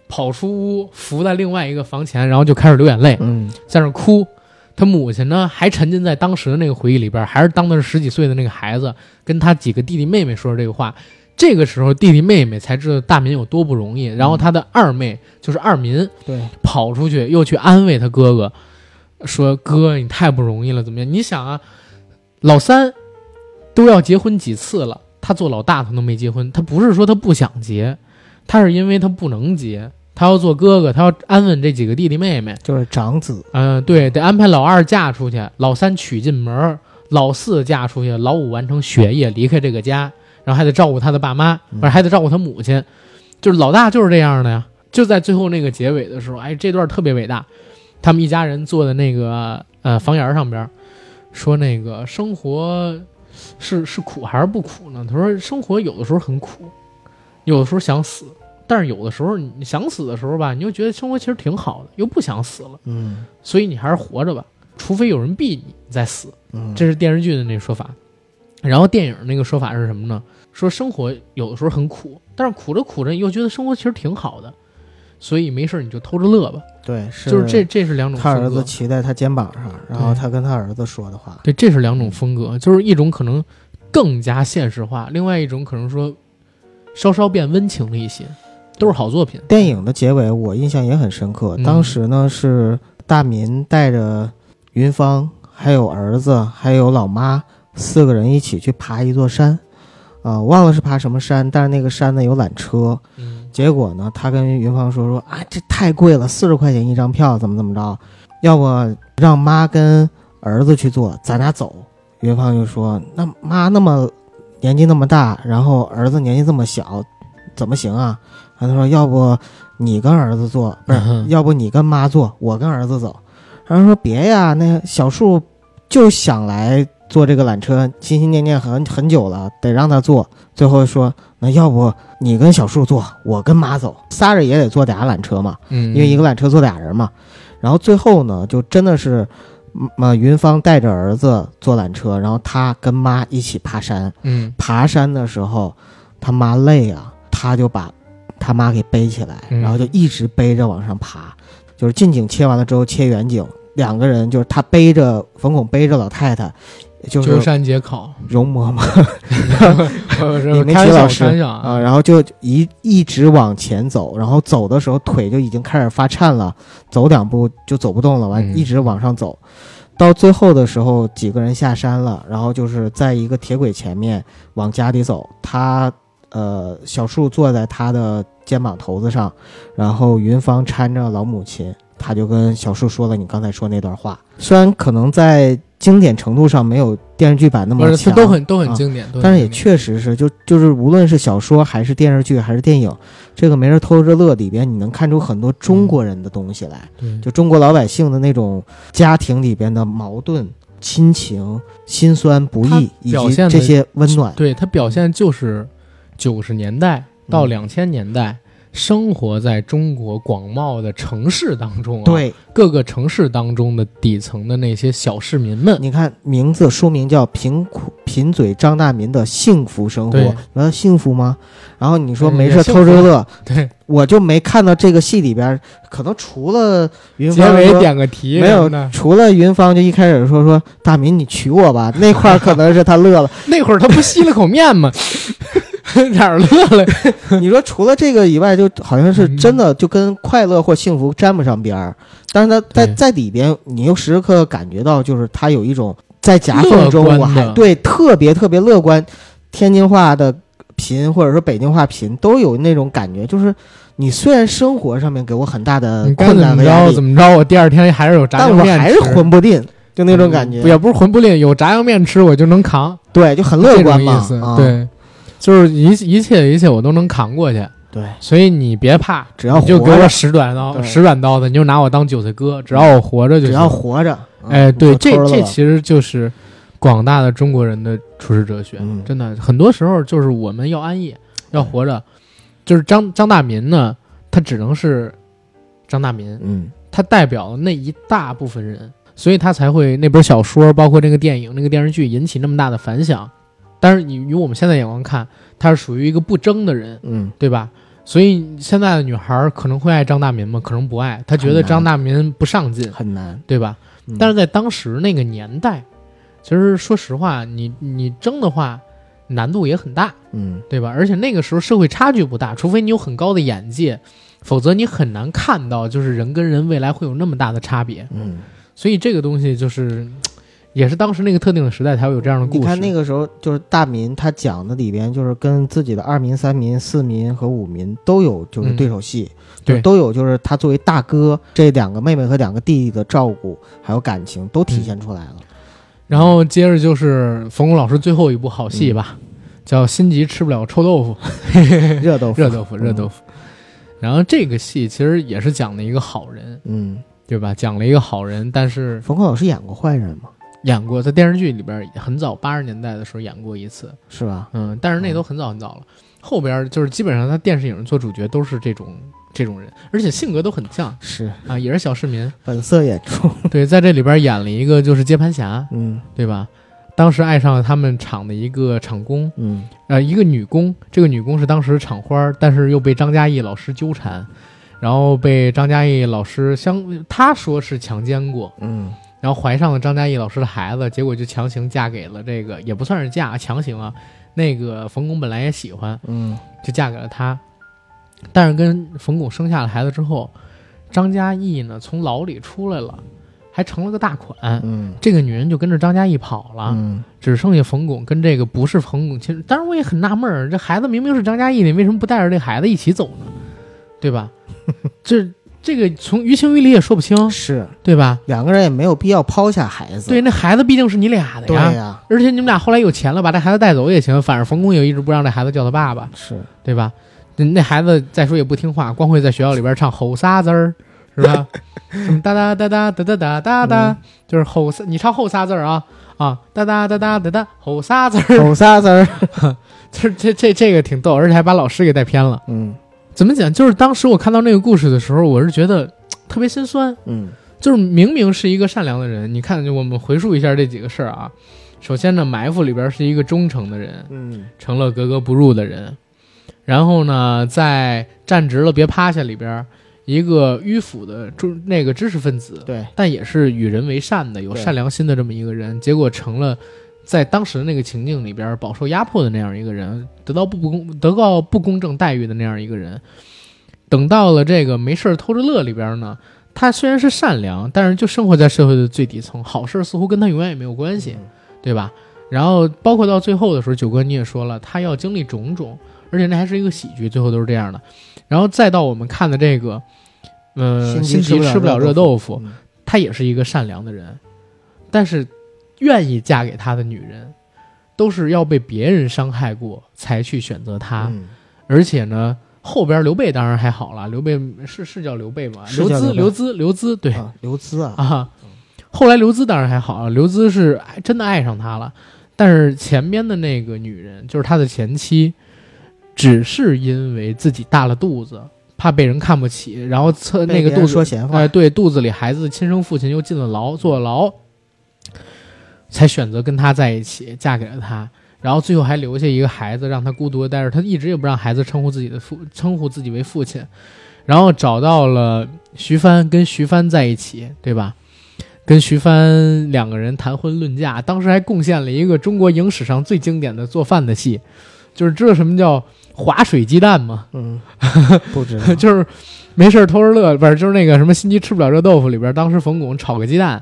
跑出屋，伏在另外一个房前，然后就开始流眼泪。嗯在那儿哭。他母亲呢，还沉浸在当时的那个回忆里边，还是当的是十几岁的那个孩子，跟他几个弟弟妹妹说这个话。这个时候，弟弟妹妹才知道大民有多不容易。然后他的二妹就是二民对，跑出去，又去安慰他哥哥，说：“哥，你太不容易了，怎么样？你想啊，老三都要结婚几次了，他做老大他都没结婚。他不是说他不想结，他是因为他不能结，他要做哥哥，他要安稳这几个弟弟妹妹。就是长子。嗯、对，得安排老二嫁出去，老三娶进门，老四嫁出去，老五完成学业，离开这个家，然后还得照顾他的爸妈，嗯不是还得照顾他母亲，就是老大就是这样的呀。就在最后那个结尾的时候，哎，这段特别伟大。他们一家人坐在那个呃房檐上边，说那个生活是是苦还是不苦呢？他说生活有的时候很苦，有的时候想死，但是有的时候你想死的时候吧，你又觉得生活其实挺好的，又不想死了。嗯所以你还是活着吧，除非有人逼你，你再死。嗯，这是电视剧的那个说法。然后电影那个说法是什么呢？说生活有的时候很苦，但是苦着苦着，你又觉得生活其实挺好的，所以没事你就偷着乐吧。对，是就是这，这是两种他儿。子骑在他肩膀上，然后他跟他儿子说的话。对，这是两种风格，就是一种可能更加现实化，另外一种可能说稍稍变温情了一些，都是好作品。电影的结尾我印象也很深刻，嗯当时呢是大民带着云芳，还有儿子，还有老妈四个人一起去爬一座山，啊、忘了是爬什么山，但是那个山呢有缆车，嗯结果呢他跟云芳说说啊这太贵了，四十块钱一张票，怎么怎么着，要不让妈跟儿子去坐，咱俩走。云芳就说那妈那么年纪那么大，然后儿子年纪这么小，怎么行啊？然后他说要不你跟儿子坐，不是，嗯要不你跟妈坐，我跟儿子走。然后说别呀，那小树就想来坐这个缆车，心心念念很很久了，得让他坐。最后说那要不你跟小树坐，我跟妈走，仨人也得坐俩缆车嘛，嗯，因为一个缆车坐俩人嘛。然后最后呢，就真的是，嗯呃，云芳带着儿子坐缆车，然后他跟妈一起爬山。嗯爬山的时候，他妈累啊，他就把他妈给背起来，嗯。然后就一直背着往上爬。就是近景切完了之后切远景，两个人就是他背着冯巩背着老太太，就鸠是山解考，容嬷嬷。李李梅开玩笑，琪老师。啊，，然后就一一直往前走，然后走的时候腿就已经开始发颤了，走两步就走不动了，完嗯。一直往上走，到最后的时候几个人下山了，然后就是在一个铁轨前面往家里走，他呃小树坐在他的肩膀头子上，然后云芳搀着老母亲，他就跟小树说了你刚才说那段话，虽然可能在经典程度上没有电视剧版那，么强，它都很都很啊经典，但是也确实是，就就是无论是小说还是电视剧还是电影，这个没人偷着乐里边，你能看出很多中国人的东西来，对。就中国老百姓的那种家庭里边的矛盾、亲情、心酸、不易，以及这些温暖。对他表现就是九十年代到嗯两千年代。生活在中国广袤的城市当中、啊，对，各个城市当中的底层的那些小市民们，你看名字书名叫《贫苦贫嘴张大民的幸福生活》对，你说幸福吗？然后你说嗯没事偷着乐，[LAUGHS] 对，我就没看到这个戏里边，可能除了云结尾点个题没有什么的，除了云芳，就一开始说说大民你娶我吧，[LAUGHS] 那块儿可能是他乐了。那会儿他不吸了口面吗？[LAUGHS] [LAUGHS] 哪儿乐了？[LAUGHS] 你说除了这个以外，就好像是真的就跟快乐或幸福沾不上边儿。但是他在在里边，你又时时刻刻感觉到，就是他有一种在夹缝中，我还对特别特别乐观。天津话的贫或者说北京话贫都有那种感觉，就是你虽然生活上面给我很大的困难和压力怎，么着，我第二天还是有炸酱面吃，还是混不吝，就那种感觉。嗯也不是混不吝，有炸酱面吃我就能扛，对，就很乐观嘛。意思。啊、对，就是一一切一切我都能扛过去，对，所以你别怕，只要你就给我活着，使短刀，对使软刀子，你就拿我当韭菜割，只要我活着就行。只要活着。哎，嗯对，这这其实就是广大的中国人的处世哲学，嗯真的很多时候就是我们要安逸，要活着。就是张张大民呢，他只能是张大民，嗯他代表了那一大部分人，所以他才会那本小说，包括那个电影、那个电视剧引起那么大的反响。但是你以我们现在眼光看，他是属于一个不争的人，嗯，对吧？所以现在的女孩可能会爱张大民吗？可能不爱，她觉得张大民不上进，很难。对吧？嗯但是在当时那个年代，其实说实话，你你争的话，难度也很大，嗯对吧？而且那个时候社会差距不大，除非你有很高的眼界，否则你很难看到就是人跟人未来会有那么大的差别。嗯，所以这个东西就是，也是当时那个特定的时代才会有这样的故事。你看那个时候就是大民他讲的里边就是跟自己的二民、三民、四民和五民都有就是对手戏，嗯对都有就是他作为大哥这两个妹妹和两个弟弟的照顾还有感情都体现出来了。然后接着就是冯巩老师最后一部好戏吧，叫《心急吃不了臭豆腐》。[LAUGHS] 热豆腐，热豆腐，热豆腐。然后这个戏其实也是讲了一个好人，嗯，对吧？讲了一个好人，但是冯巩老师演过坏人吗？演过在电视剧里边很早，八十年代的时候演过一次，是吧？嗯，但是那都很早很早了。后边就是基本上他电视影做主角都是这种这种人，而且性格都很像是啊，也是小市民。本色演出。[LAUGHS] 对，在这里边演了一个就是接盘侠，嗯对吧？当时爱上了他们厂的一个厂工，嗯呃，一个女工，这个女工是当时厂花，但是又被张嘉译老师纠缠，然后被张嘉译老师相，他说是强奸过，嗯然后怀上了张嘉译老师的孩子，结果就强行嫁给了这个，也不算是嫁，强行啊，那个冯巩本来也喜欢，嗯就嫁给了他，但是跟冯巩生下了孩子之后，张嘉译呢从牢里出来了，还成了个大款，嗯这个女人就跟着张嘉译跑了。嗯只剩下冯巩跟这个不是冯巩亲，当然我也很纳闷儿，这孩子明明是张嘉译的，你为什么不带着这孩子一起走呢？对吧？[LAUGHS] 这这个从于情于理也说不清，是对吧？两个人也没有必要抛下孩子。对，那孩子毕竟是你俩的对呀，呀，而且你们俩后来有钱了，把这孩子带走也行，反正冯巩也一直不让这孩子叫他爸爸，是对吧？那那孩子再说也不听话，光会在学校里边唱吼仨字儿，是吧？[LAUGHS] 什么哒哒哒哒哒哒哒哒哒，嗯就是吼仨，你唱吼仨字儿啊啊，哒哒哒哒哒哒，吼仨字儿。[LAUGHS] 吼仨字儿。[LAUGHS] 这这这这个挺逗，而且还把老师给带偏了。嗯怎么讲？就是当时我看到那个故事的时候，我是觉得 [TSK] 特别心酸。嗯就是明明是一个善良的人，你看，就我们回述一下这几个事儿啊。首先呢，埋伏里边是一个忠诚的人，嗯成了格格不入的人。然后呢，在站直了别趴下里边，一个迂腐的中那个知识分子，对，但也是与人为善的、有善良心的这么一个人，结果成了在当时的那个情境里边饱受压迫的那样一个人，得到不不公得到不公正待遇的那样一个人。等到了这个没事儿偷着乐里边呢，他虽然是善良，但是就生活在社会的最底层，好事儿似乎跟他永远也没有关系，对吧？然后包括到最后的时候，九哥你也说了，他要经历种种，而且那还是一个喜剧，最后都是这样的。然后再到我们看的这个，呃，心心急吃不了热豆豆腐，嗯他也是一个善良的人，但是愿意嫁给他的女人，都是要被别人伤害过才去选择他。嗯。而且呢，后边刘备当然还好了，刘备是是叫刘备吗？刘资，刘资，刘资，对。啊，刘资啊，啊。后来刘资当然还好，刘资是真的爱上他了，但是前边的那个女人，就是他的前妻，只是因为自己大了肚子，怕被人看不起，然后测那个肚子说闲话。哎，对，肚子里孩子亲生父亲又进了牢，坐了牢，才选择跟他在一起，嫁给了他。然后最后还留下一个孩子，让他孤独的待着。他一直也不让孩子称呼自己的父，称呼自己为父亲。然后找到了徐帆，跟徐帆在一起，对吧？跟徐帆两个人谈婚论嫁，当时还贡献了一个中国影史上最经典的做饭的戏，就是知道什么叫划水鸡蛋吗？嗯，[LAUGHS] 不知道，[LAUGHS] 就是没事儿偷着乐，不是就是那个什么心急吃不了热豆腐里边，当时冯巩炒个鸡蛋，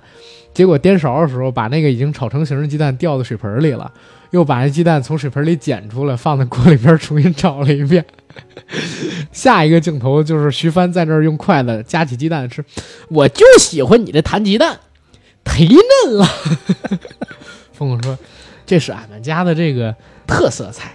结果颠勺的时候把那个已经炒成型的鸡蛋掉到水盆里了，又把那鸡蛋从水盆里捡出来，放在锅里边重新炒了一遍。[LAUGHS] 下一个镜头就是徐帆在那儿用筷子夹起鸡蛋吃，我就喜欢你这弹鸡蛋，[LAUGHS] 忒嫩了。冯巩说：“这是俺们家的这个特色菜，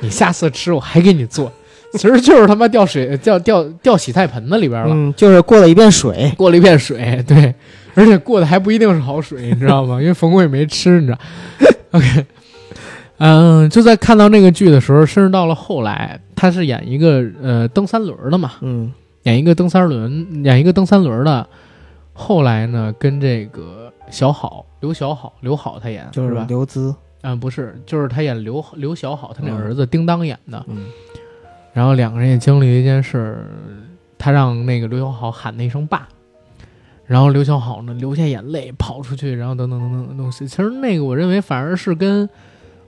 你下次吃我还给你做。”其实就是他妈掉水掉掉掉洗菜盆子里边了，嗯，就是过了一遍水，过了一遍水，对，而且过的还不一定是好水，你知道吗？因为冯巩也没吃，你知道。OK，嗯，就在看到那个剧的时候，甚至到了后来，他是演一个呃蹬三轮的嘛，嗯演一个蹬三轮，演一个蹬三轮的。后来呢，跟这个小好刘小好刘好他演就是吧？刘孜，嗯，不是，就是他演刘刘小好他那嗯儿子叮当演的。嗯然后两个人也经历了一件事儿，他让那个刘小好喊那声爸，然后刘小好呢流下眼泪跑出去，然后等等等等的东西。其实那个我认为反而是跟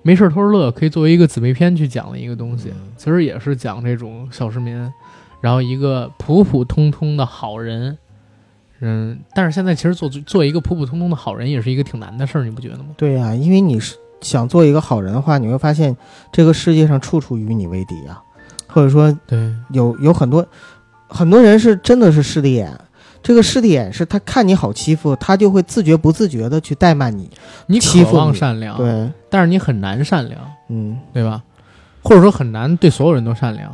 没事偷着乐可以作为一个姊妹篇去讲的一个东西，其实也是讲这种小市民，然后一个普普通通的好人。嗯，但是现在其实做做一个普普通通的好人也是一个挺难的事儿，你不觉得吗？对呀、因为你是想做一个好人的话，你会发现这个世界上处处与你为敌啊，或者说对，有有很多很多人是真的是势利眼。这个势利眼是他看你好欺负，他就会自觉不自觉的去怠慢你。你渴欺负你望善良，对，但是你很难善良，嗯，对吧？或者说很难对所有人都善良。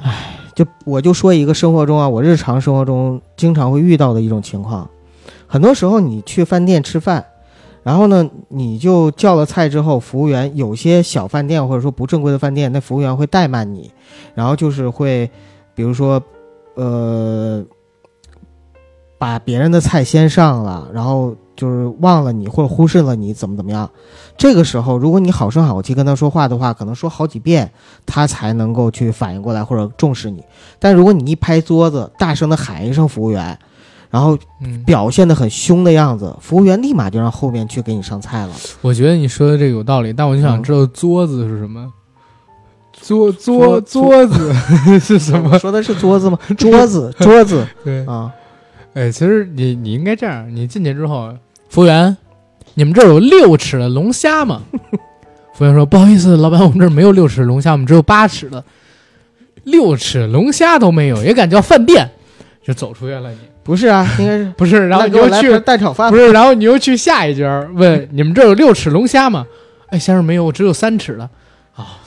就我就说一个生活中啊，我日常生活中经常会遇到的一种情况，很多时候你去饭店吃饭，然后呢，你就叫了菜之后，服务员有些小饭店或者说不正规的饭店，那服务员会怠慢你，然后就是会，比如说，呃，把别人的菜先上了，然后就是忘了你或者忽视了你怎么怎么样。这个时候，如果你好声好气跟他说话的话，可能说好几遍，他才能够去反应过来或者重视你。但如果你一拍桌子，大声的喊一声服务员，然后嗯，表现的很凶的样子，服务员立马就让后面去给你上菜了。我觉得你说的这个有道理，但我就想知道“桌子”是什么？桌桌桌子 [LAUGHS] 是什么？说的是桌子吗？桌子，[LAUGHS] 桌子对，啊，哎，其实你你应该这样，你进去之后，服务员，你们这儿有六尺的龙虾吗？服务员说：“不好意思，老板，我们这儿没有六尺龙虾，我们只有八尺的。六尺龙虾都没有，也敢叫饭店？”就走出去了你。不是啊，应该是。不是，然后你又去蛋炒饭不。是，然后你又去下一家问你们这儿有六尺龙虾吗？哎，先生没有，我只有三尺的。啊、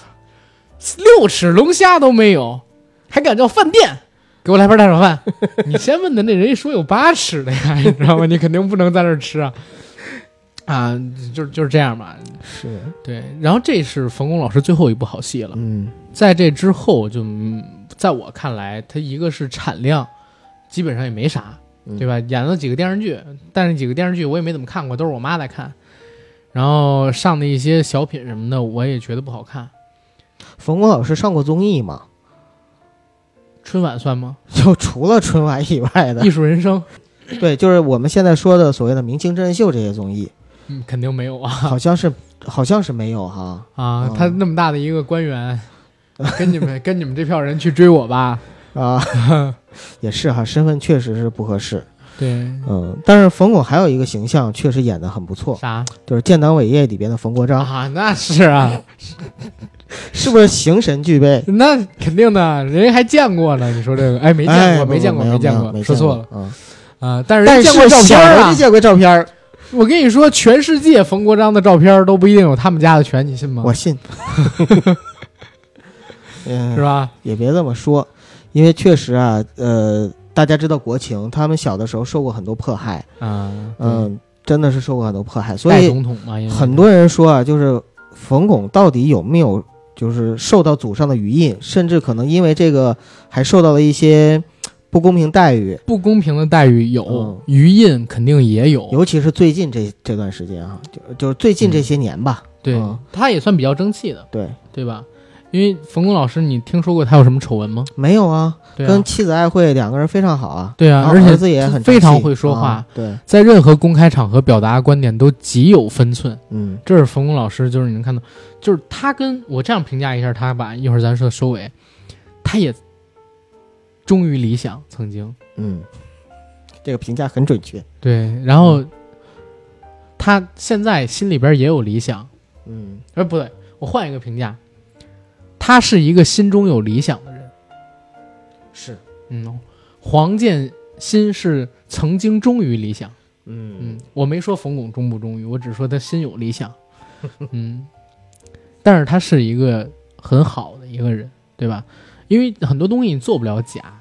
六尺龙虾都没有，还敢叫饭店？给我来盘蛋炒饭。你先问的那人一说有八尺的呀，你知道吗？你肯定不能在这儿吃啊。啊，就就是这样吧。是，对，然后这是冯巩老师最后一部好戏了。嗯在这之后就，嗯在我看来，他一个是产量，基本上也没啥，嗯对吧？演了几个电视剧，但是几个电视剧我也没怎么看过，都是我妈在看。然后上的一些小品什么的，我也觉得不好看。冯巩老师上过综艺吗？春晚算吗？[LAUGHS] 就除了春晚以外的艺，术人生，对，就是我们现在说的所谓的明星真人秀这些综艺，嗯，肯定没有啊好像是好像是没有哈。啊！嗯他那么大的一个官员，跟你们 [LAUGHS] 跟你们这票人去追我吧？啊，也是哈，身份确实是不合适。[LAUGHS] 对，嗯，但是冯巩还有一个形象确实演的很不错，啥就是《建党伟业》里边的冯国璋，啊？那是啊，是不是形神俱备？那肯定的，人家还见过呢。你说这个，哎，没见过，哎没见过，没见过，说错了嗯，啊！但是见过照片啊小人家！见过照片，我跟你说，全世界冯国璋的照片都不一定有他们家的全，你信吗？我信。[LAUGHS] 嗯，[LAUGHS] 是吧？也别这么说，因为确实啊，呃，大家知道国情，他们小的时候受过很多迫害，啊，嗯，真的是受过很多迫害，所以总统嘛，因为很多人说啊，就是冯巩到底有没有就是受到祖上的余荫，甚至可能因为这个还受到了一些不公平待遇，不公平的待遇有嗯，余荫肯定也有。尤其是最近这这段时间啊，就就是最近这些年吧，对嗯，他也算比较争气的，对，对吧？因为冯巩老师，你听说过他有什么丑闻吗？没有啊，对啊。跟，妻子爱慧两个人非常好啊，对啊，而且子也很非常会说话。啊对，在任何公开场合表达观点都极有分寸。嗯。这是冯巩老师，就是你能看到，就是他跟我这样评价一下他吧，一会儿咱说收尾，他也忠于理想，曾经。嗯，这个评价很准确，对，然后他现在心里边也有理想，嗯。哎，不对，我换一个评价，他是一个心中有理想的人。是，嗯，黄建新是曾经忠于理想。嗯嗯，我没说冯巩忠不忠于，我只说他心有理想。[LAUGHS] 嗯，但是他是一个很好的一个人，对吧？因为很多东西你做不了假。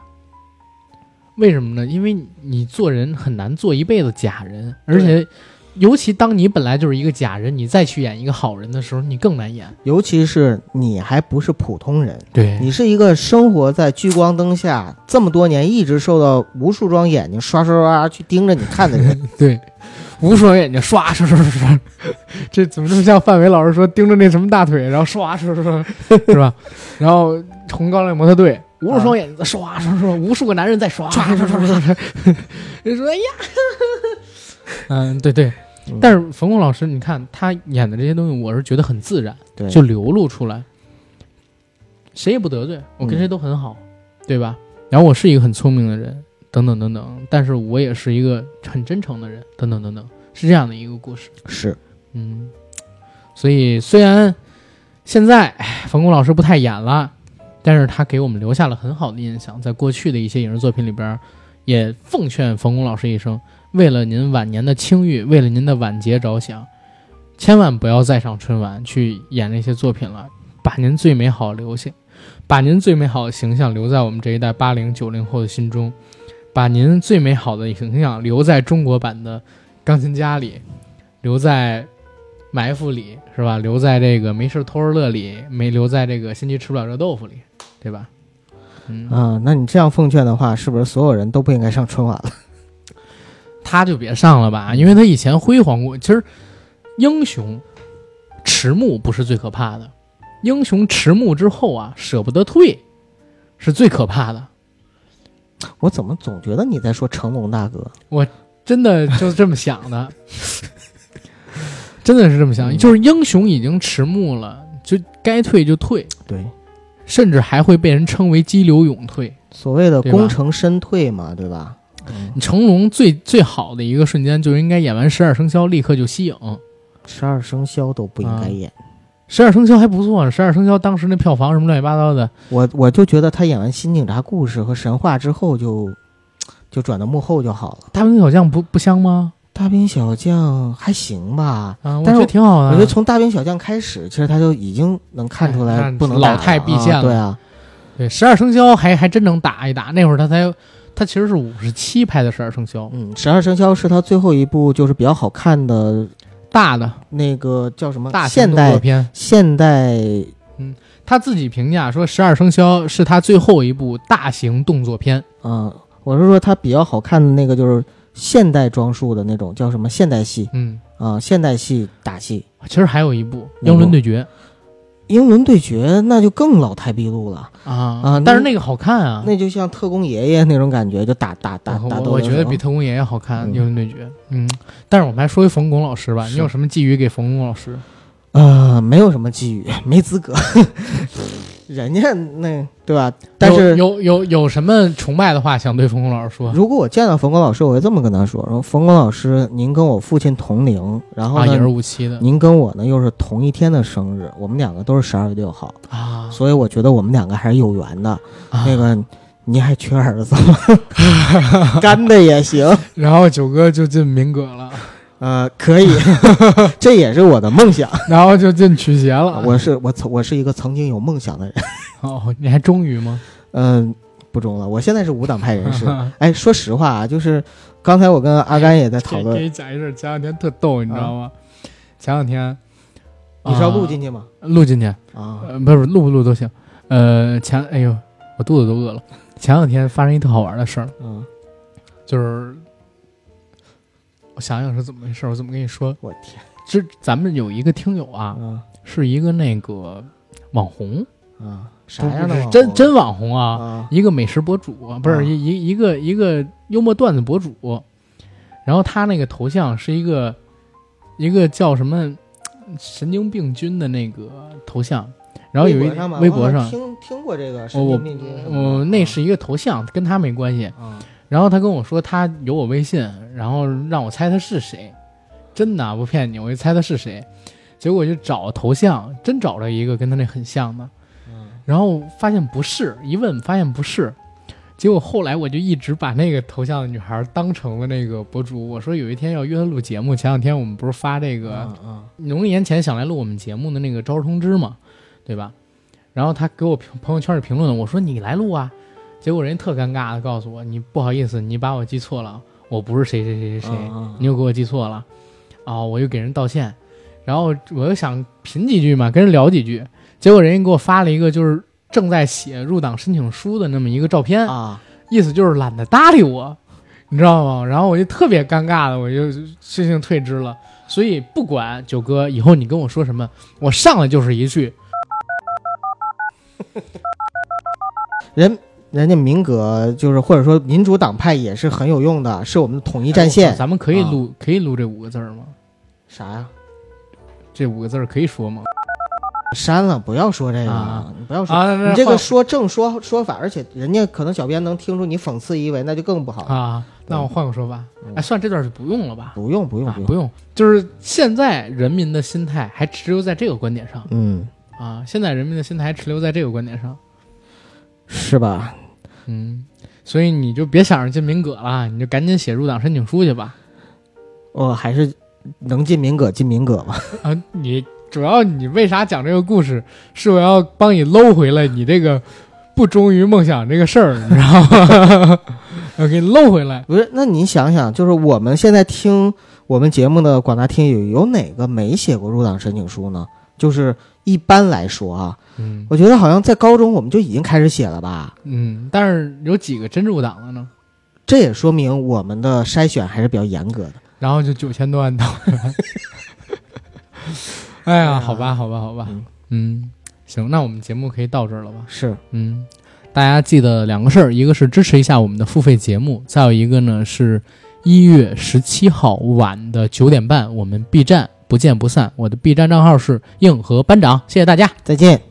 为什么呢？因为你做人很难做一辈子假人，而且尤其当你本来就是一个假人，你再去演一个好人的时候，你更难演。尤其是你还不是普通人，对你是一个生活在聚光灯下这么多年，一直受到无数双眼睛刷刷刷去盯着你看的人，[LAUGHS] 对，无数双眼睛刷刷刷刷刷，[LAUGHS] 这怎么这么像范伟老师说盯着那什么大腿，然后刷刷刷刷，[LAUGHS] 是吧？然后红高粱模特队，无数双眼睛在刷刷刷，无数个男人在刷刷刷刷刷刷。人说哎呀，[LAUGHS] 嗯，对对。但是冯巩老师，你看他演的这些东西，我是觉得很自然，对，就流露出来，谁也不得罪，我跟谁都很好，对吧？然后我是一个很聪明的人，等等等等，但是我也是一个很真诚的人，等等等等，是这样的一个故事。是，嗯，所以虽然现在冯巩老师不太演了，但是他给我们留下了很好的印象，在过去的一些影视作品里边，也奉劝冯巩老师一声，为了您晚年的清誉，为了您的晚节着想，千万不要再上春晚去演那些作品了，把您最美好留下，把您最美好的形象留在我们这一代八零九零后的心中，把您最美好的形象留在中国版的钢琴家里，留在埋伏里是吧？留在这个没事偷着乐里，没留在这个心急吃不了热豆腐里，对吧？嗯，啊，那你这样奉劝的话，是不是所有人都不应该上春晚了？他就别上了吧，因为他以前辉煌过。其实，英雄迟暮不是最可怕的，英雄迟暮之后啊，舍不得退，是最可怕的。我怎么总觉得你在说成龙大哥？我真的就是这么想的，[LAUGHS] 真的是这么想，嗯就是英雄已经迟暮了，就该退就退，对，甚至还会被人称为激流勇退。所谓的功成身退嘛，对吧？嗯，成龙最最好的一个瞬间，就应该演完《十二生肖》立刻就息影，《十二生肖都不应该演。十二生肖》还不错呢，《十二生肖》当时那票房什么乱七八糟的，我我就觉得他演完《新警察故事》和《神话》之后就，就转到幕后就好了。大兵小将不不香吗？大兵小将还行吧，啊，但是觉得挺好的。我觉得从大兵小将开始，其实他就已经能看出来哎不能老态毕现了啊对啊，对十二生肖还还真能打一打，那会儿他才他其实是五十七拍的十二生肖，嗯，十二生肖是他最后一部就是比较好看的大的。那个叫什么？现代作片。现代嗯他自己评价说，《十二生肖》是他最后一部大型动作片。嗯、我是说他比较好看的那个就是现代装束的那种叫什么？现代戏。嗯，啊、现代戏打戏，其实还有一部英伦对决》，英伦对决那就更老态毕露了，啊但是那个好看啊，那就像特工爷爷那种感觉，就打打打打斗我我觉得比特工爷爷好看，嗯。英伦对决。嗯，但是我们还说一冯巩老师吧，你有什么寄语给冯巩老师？呃没有什么寄语，没资格，[LAUGHS] 人家那对吧？但是有有有有什么崇拜的话想对冯巩老师说？如果我见到冯巩老师，我会这么跟他说：说冯巩老师，您跟我父亲同龄，然后啊，呢，也是五七的您跟我呢又是同一天的生日，我们两个都是十二月六号，啊，所以我觉得我们两个还是有缘的。啊那个，您还缺儿子吗？[LAUGHS] 干的也行，[LAUGHS] 然后九哥就进民革了，呃，可以，[LAUGHS] 这也是我的梦想。[LAUGHS] 然后就进曲协了。我是我曾我是一个曾经有梦想的人，[LAUGHS] 哦，你还忠于吗？嗯、不忠了，我现在是无党派人士。哎，说实话啊，就是刚才我跟阿甘也在讨论给论，你讲一事儿，前两天特逗，你知道吗？前两天你是要录啊进去吗？录进去，啊，呃，不是录不录都行。呃，前哎呦，我肚子都饿了。前两天发生一特好玩的事儿，嗯，就是我想想是怎么回事，我怎么跟你说？我天这咱们有一个听友啊，啊是一个那个网红，啊，啥样的网红真真网红啊，啊一个美食博主，不是啊一一一个一个幽默段子博主，然后他那个头像是一个一个叫什么神经病君的那个头像，然后有一微博上听听过这个神我经病君什么的我那是一个头像，跟他没关系。啊然后他跟我说他有我微信，然后让我猜他是谁，真的啊不骗你，我就猜他是谁，结果我就找头像，真找了一个跟他那很像的，嗯然后发现不是，一问发现不是，结果后来我就一直把那个头像的女孩当成了那个博主，我说有一天要约她录节目，前两天我们不是发这个农历年前想来录我们节目的那个招生通知嘛，对吧？然后他给我评朋友圈里评论了，我说你来录啊，结果人家特尴尬的告诉我，你不好意思，你把我记错了，我不是谁谁谁谁谁，嗯你又给我记错了，哦，我又给人道歉，然后我又想贫几句嘛，跟人聊几句，结果人家给我发了一个就是正在写入党申请书的那么一个照片，啊，意思就是懒得搭理我，你知道吗？然后我就特别尴尬的，我就悻悻退之了。所以不管九哥以后你跟我说什么，我上来就是一句 [LAUGHS] [LAUGHS] 人人家民革就是或者说民主党派也是很有用的，是我们的统一战线。咱们可以录、可以录这五个字儿吗？啥呀？这五个字儿可以说吗？删了，不要说这个，啊你不要说。啊，你这个说正说说法，而且人家可能小编能听出你讽刺意味，那就更不好。啊，那我换个说法，嗯哎，算这段就不用了吧？不用不用啊，不用，不用，就是现在人民的心态还持留在这个观点上嗯，啊，现在人民的心态还持留在这个观点上，是吧？嗯，所以你就别想着进民革了，你就赶紧写入党申请书去吧。我还是能进民革进民革吧。[LAUGHS] 啊，你主要你为啥讲这个故事，是我要帮你搂回来你这个不忠于梦想这个事儿，你知道吗？[LAUGHS] 我给你搂回来。不是，那你想想，就是我们现在听我们节目的广大听友，有哪个没写过入党申请书呢？就是一般来说啊，嗯我觉得好像在高中我们就已经开始写了吧。嗯，但是有几个真入党了呢？这也说明我们的筛选还是比较严格的。然后就九千多万党员。[LAUGHS] 哎呀，好吧，好吧，好吧，嗯嗯，行，那我们节目可以到这儿了吧？是，嗯，大家记得两个事儿，一个是支持一下我们的付费节目，再有一个呢是一月十七号晚的九点半，我们 B 站不见不散。我的 B 站账号是硬核班长，谢谢大家。再见。